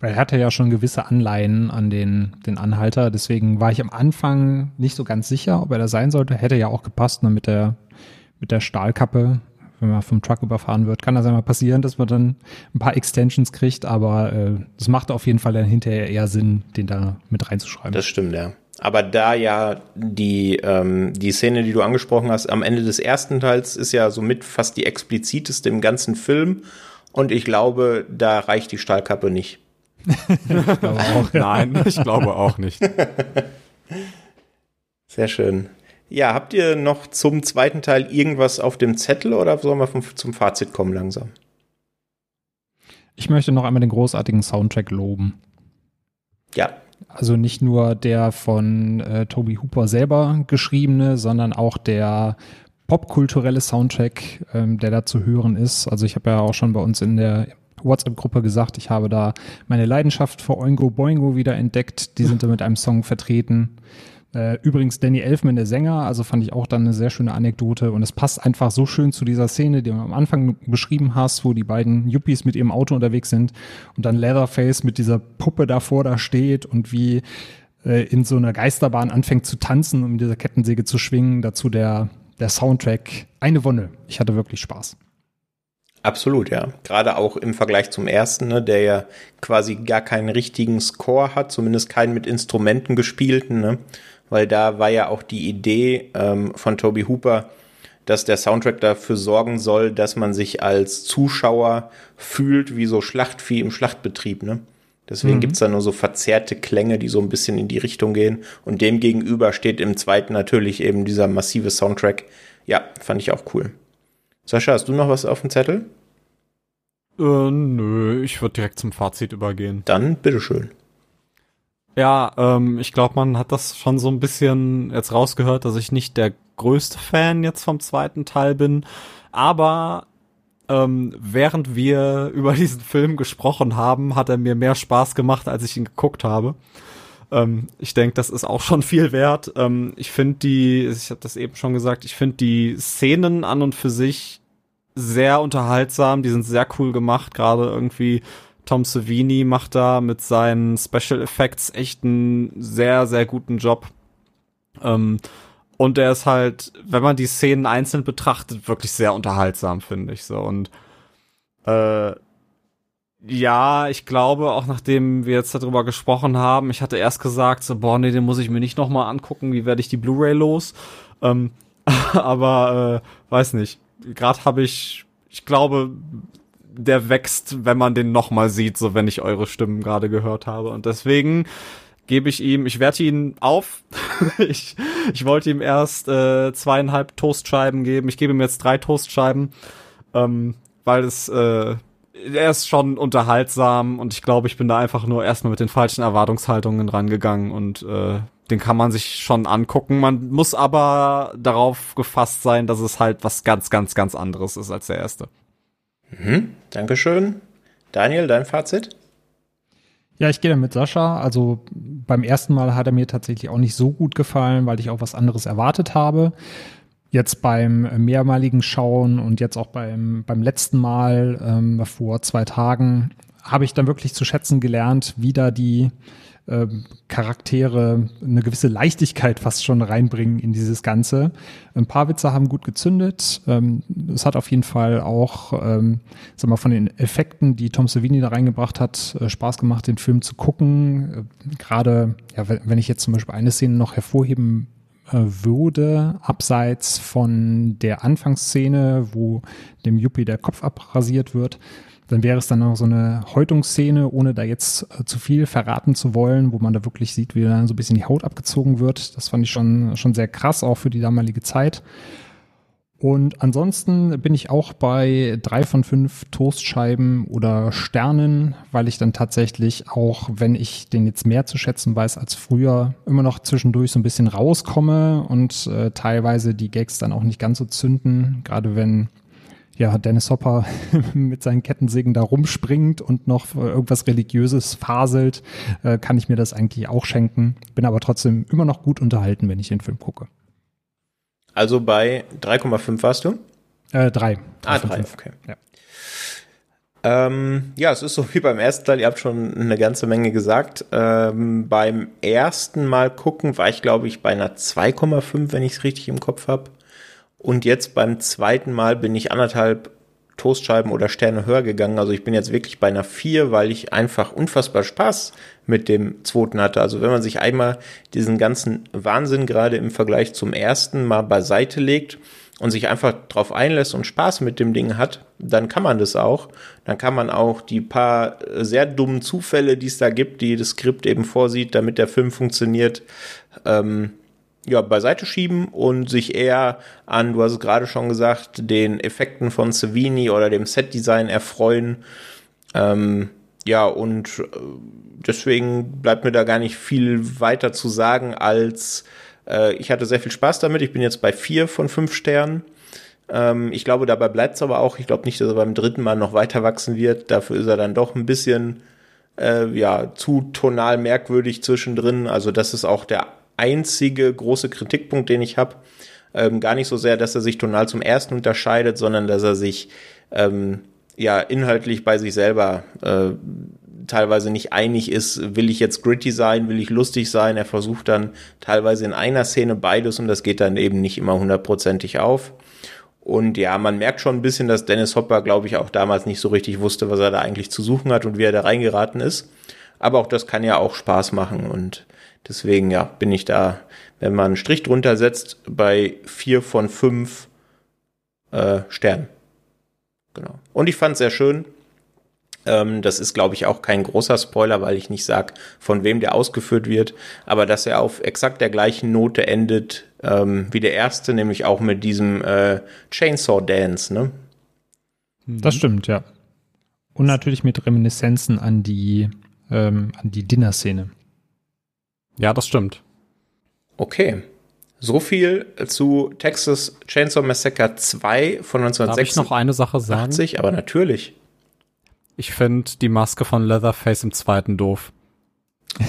Weil er hatte ja schon gewisse Anleihen an den, den Anhalter, deswegen war ich am Anfang nicht so ganz sicher, ob er da sein sollte. Hätte ja auch gepasst, ne, mit der mit der Stahlkappe, wenn man vom Truck überfahren wird, kann das einmal passieren, dass man dann ein paar Extensions kriegt, aber äh, das macht auf jeden Fall dann hinterher eher Sinn, den da mit reinzuschreiben. Das stimmt, ja. Aber da ja die, ähm, die Szene, die du angesprochen hast, am Ende des ersten Teils ist ja somit fast die expliziteste im ganzen Film. Und ich glaube, da reicht die Stahlkappe nicht. ich auch. Nein, ich glaube auch nicht. Sehr schön. Ja, habt ihr noch zum zweiten Teil irgendwas auf dem Zettel oder sollen wir vom, zum Fazit kommen langsam? Ich möchte noch einmal den großartigen Soundtrack loben. Ja. Also nicht nur der von äh, Toby Hooper selber geschriebene, sondern auch der popkulturelle Soundtrack, ähm, der da zu hören ist. Also ich habe ja auch schon bei uns in der WhatsApp-Gruppe gesagt, ich habe da meine Leidenschaft für Oingo Boingo wieder entdeckt. Die sind da mit einem Song vertreten. Äh, übrigens Danny Elfman, der Sänger, also fand ich auch dann eine sehr schöne Anekdote und es passt einfach so schön zu dieser Szene, die du am Anfang beschrieben hast, wo die beiden Yuppies mit ihrem Auto unterwegs sind und dann Leatherface mit dieser Puppe davor da steht und wie äh, in so einer Geisterbahn anfängt zu tanzen, um diese Kettensäge zu schwingen. Dazu der, der Soundtrack. Eine Wonne. Ich hatte wirklich Spaß. Absolut, ja. Gerade auch im Vergleich zum ersten, ne, der ja quasi gar keinen richtigen Score hat, zumindest keinen mit Instrumenten gespielten. Ne? Weil da war ja auch die Idee ähm, von Toby Hooper, dass der Soundtrack dafür sorgen soll, dass man sich als Zuschauer fühlt wie so Schlachtvieh im Schlachtbetrieb. Ne? Deswegen mhm. gibt's da nur so verzerrte Klänge, die so ein bisschen in die Richtung gehen. Und dem gegenüber steht im zweiten natürlich eben dieser massive Soundtrack. Ja, fand ich auch cool. Sascha, hast du noch was auf dem Zettel? Äh, nö, ich würde direkt zum Fazit übergehen. Dann bitteschön. Ja, ähm, ich glaube, man hat das schon so ein bisschen jetzt rausgehört, dass ich nicht der größte Fan jetzt vom zweiten Teil bin. Aber ähm, während wir über diesen Film gesprochen haben, hat er mir mehr Spaß gemacht, als ich ihn geguckt habe. Ähm, ich denke, das ist auch schon viel wert. Ähm, ich finde die, ich habe das eben schon gesagt, ich finde die Szenen an und für sich sehr unterhaltsam, die sind sehr cool gemacht, gerade irgendwie Tom Savini macht da mit seinen Special Effects echt einen sehr, sehr guten Job. Ähm, und der ist halt, wenn man die Szenen einzeln betrachtet, wirklich sehr unterhaltsam, finde ich so. Und äh, ja, ich glaube, auch nachdem wir jetzt darüber gesprochen haben, ich hatte erst gesagt, so, boah, nee, den muss ich mir nicht nochmal angucken, wie werde ich die Blu-ray los? Ähm, aber äh, weiß nicht. Gerade habe ich, ich glaube, der wächst, wenn man den nochmal sieht, so wenn ich eure Stimmen gerade gehört habe. Und deswegen gebe ich ihm, ich werte ihn auf. ich, ich wollte ihm erst äh, zweieinhalb Toastscheiben geben. Ich gebe ihm jetzt drei Toastscheiben, ähm, weil es, äh, er ist schon unterhaltsam und ich glaube, ich bin da einfach nur erstmal mit den falschen Erwartungshaltungen rangegangen und äh, den kann man sich schon angucken. Man muss aber darauf gefasst sein, dass es halt was ganz, ganz, ganz anderes ist als der erste. Mhm, Dankeschön. Daniel, dein Fazit? Ja, ich gehe da mit Sascha. Also beim ersten Mal hat er mir tatsächlich auch nicht so gut gefallen, weil ich auch was anderes erwartet habe. Jetzt beim mehrmaligen Schauen und jetzt auch beim, beim letzten Mal ähm, vor zwei Tagen habe ich dann wirklich zu schätzen gelernt, wie da die ähm, Charaktere eine gewisse Leichtigkeit fast schon reinbringen in dieses Ganze. Ein paar Witze haben gut gezündet. Ähm, es hat auf jeden Fall auch, ähm, sag mal, von den Effekten, die Tom Savini da reingebracht hat, äh, Spaß gemacht, den Film zu gucken. Äh, Gerade, ja, wenn ich jetzt zum Beispiel eine Szene noch hervorheben äh, würde, abseits von der Anfangsszene, wo dem Yuppie der Kopf abrasiert wird, dann wäre es dann noch so eine Häutungsszene, ohne da jetzt äh, zu viel verraten zu wollen, wo man da wirklich sieht, wie dann so ein bisschen die Haut abgezogen wird. Das fand ich schon, schon sehr krass, auch für die damalige Zeit. Und ansonsten bin ich auch bei drei von fünf Toastscheiben oder Sternen, weil ich dann tatsächlich auch, wenn ich den jetzt mehr zu schätzen weiß als früher, immer noch zwischendurch so ein bisschen rauskomme und äh, teilweise die Gags dann auch nicht ganz so zünden, gerade wenn ja, Dennis Hopper mit seinen Kettensägen da rumspringt und noch irgendwas Religiöses faselt, äh, kann ich mir das eigentlich auch schenken. Bin aber trotzdem immer noch gut unterhalten, wenn ich den Film gucke. Also bei 3,5 warst du? Äh, drei. Ah, drei, okay. Ja. Ähm, ja, es ist so wie beim ersten Teil, ihr habt schon eine ganze Menge gesagt. Ähm, beim ersten Mal gucken war ich, glaube ich, bei einer 2,5, wenn ich es richtig im Kopf habe. Und jetzt beim zweiten Mal bin ich anderthalb Toastscheiben oder Sterne höher gegangen. Also ich bin jetzt wirklich bei einer 4, weil ich einfach unfassbar Spaß mit dem zweiten hatte. Also wenn man sich einmal diesen ganzen Wahnsinn gerade im Vergleich zum ersten mal beiseite legt und sich einfach drauf einlässt und Spaß mit dem Ding hat, dann kann man das auch. Dann kann man auch die paar sehr dummen Zufälle, die es da gibt, die das Skript eben vorsieht, damit der Film funktioniert, ähm, ja, beiseite schieben und sich eher an, du hast es gerade schon gesagt, den Effekten von Savini oder dem Setdesign erfreuen. Ähm, ja, und äh, deswegen bleibt mir da gar nicht viel weiter zu sagen, als äh, ich hatte sehr viel Spaß damit. Ich bin jetzt bei vier von fünf Sternen. Ähm, ich glaube, dabei bleibt es aber auch. Ich glaube nicht, dass er beim dritten Mal noch weiter wachsen wird. Dafür ist er dann doch ein bisschen äh, ja, zu tonal merkwürdig zwischendrin. Also das ist auch der einzige große Kritikpunkt, den ich habe. Ähm, gar nicht so sehr, dass er sich tonal zum ersten unterscheidet, sondern dass er sich ähm, ja inhaltlich bei sich selber äh, teilweise nicht einig ist, will ich jetzt gritty sein, will ich lustig sein. Er versucht dann teilweise in einer Szene beides und das geht dann eben nicht immer hundertprozentig auf. Und ja, man merkt schon ein bisschen, dass Dennis Hopper, glaube ich, auch damals nicht so richtig wusste, was er da eigentlich zu suchen hat und wie er da reingeraten ist. Aber auch das kann ja auch Spaß machen und Deswegen ja, bin ich da, wenn man einen Strich drunter setzt, bei vier von fünf äh, Sternen. Genau. Und ich fand es sehr schön. Ähm, das ist, glaube ich, auch kein großer Spoiler, weil ich nicht sage, von wem der ausgeführt wird, aber dass er auf exakt der gleichen Note endet ähm, wie der erste, nämlich auch mit diesem äh, Chainsaw Dance, ne? Das stimmt, ja. Und natürlich mit Reminiszenzen an die, ähm, an die Dinner-Szene. Ja, das stimmt. Okay. So viel zu Texas Chainsaw Massacre 2 von 1986. Darf ich noch eine Sache sagen? 80, aber natürlich. Ich finde die Maske von Leatherface im zweiten doof.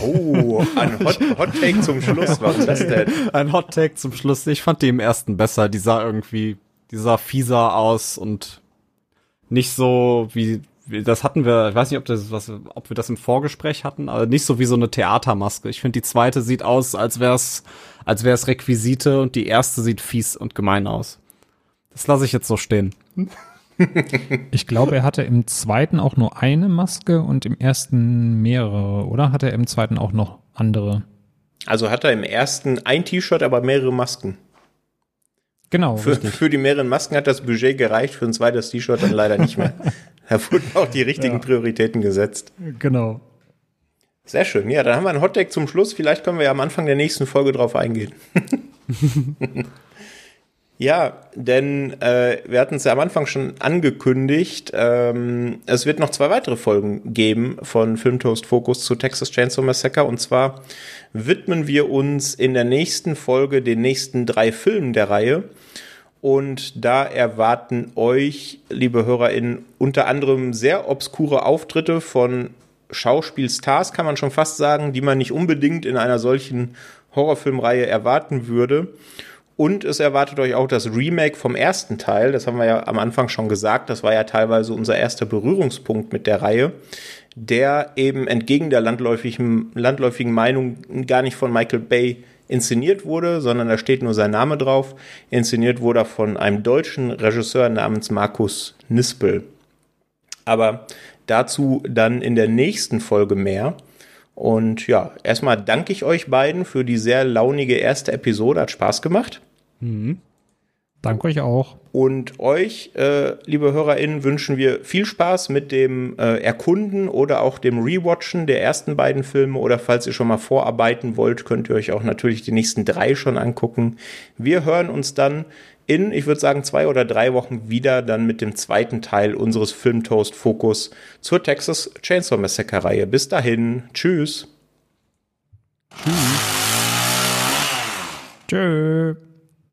Oh, ein Hot, Hot Take zum Schluss. Warum das denn? Ein Hot Take zum Schluss. Ich fand die im ersten besser. Die sah irgendwie, die sah fieser aus und nicht so wie das hatten wir, ich weiß nicht, ob das was, ob wir das im Vorgespräch hatten, aber nicht so wie so eine Theatermaske. Ich finde die zweite sieht aus, als wär's, als wär's Requisite und die erste sieht fies und gemein aus. Das lasse ich jetzt so stehen. Ich glaube, er hatte im zweiten auch nur eine Maske und im ersten mehrere, oder? Hatte er im zweiten auch noch andere? Also hat er im ersten ein T-Shirt, aber mehrere Masken. Genau. Für, für, die mehreren Masken hat das Budget gereicht, für ein zweites T-Shirt dann leider nicht mehr. da wurden auch die richtigen ja. Prioritäten gesetzt. Genau. Sehr schön. Ja, dann haben wir ein Hotdeck zum Schluss. Vielleicht können wir ja am Anfang der nächsten Folge drauf eingehen. Ja, denn äh, wir hatten es ja am Anfang schon angekündigt. Ähm, es wird noch zwei weitere Folgen geben von Filmtoast Focus zu Texas Chainsaw Massacre. Und zwar widmen wir uns in der nächsten Folge den nächsten drei Filmen der Reihe. Und da erwarten euch, liebe HörerInnen, unter anderem sehr obskure Auftritte von Schauspielstars, kann man schon fast sagen, die man nicht unbedingt in einer solchen Horrorfilmreihe erwarten würde. Und es erwartet euch auch das Remake vom ersten Teil. Das haben wir ja am Anfang schon gesagt. Das war ja teilweise unser erster Berührungspunkt mit der Reihe, der eben entgegen der landläufigen, landläufigen Meinung gar nicht von Michael Bay inszeniert wurde, sondern da steht nur sein Name drauf. Inszeniert wurde er von einem deutschen Regisseur namens Markus Nispel. Aber dazu dann in der nächsten Folge mehr. Und ja, erstmal danke ich euch beiden für die sehr launige erste Episode. Hat Spaß gemacht. Mhm. Danke euch auch. Und euch, äh, liebe HörerInnen, wünschen wir viel Spaß mit dem äh, Erkunden oder auch dem Rewatchen der ersten beiden Filme. Oder falls ihr schon mal vorarbeiten wollt, könnt ihr euch auch natürlich die nächsten drei schon angucken. Wir hören uns dann in, ich würde sagen, zwei oder drei Wochen wieder dann mit dem zweiten Teil unseres Filmtoast-Fokus zur Texas Chainsaw Massacre-Reihe. Bis dahin, tschüss. Tschüss. Tschö.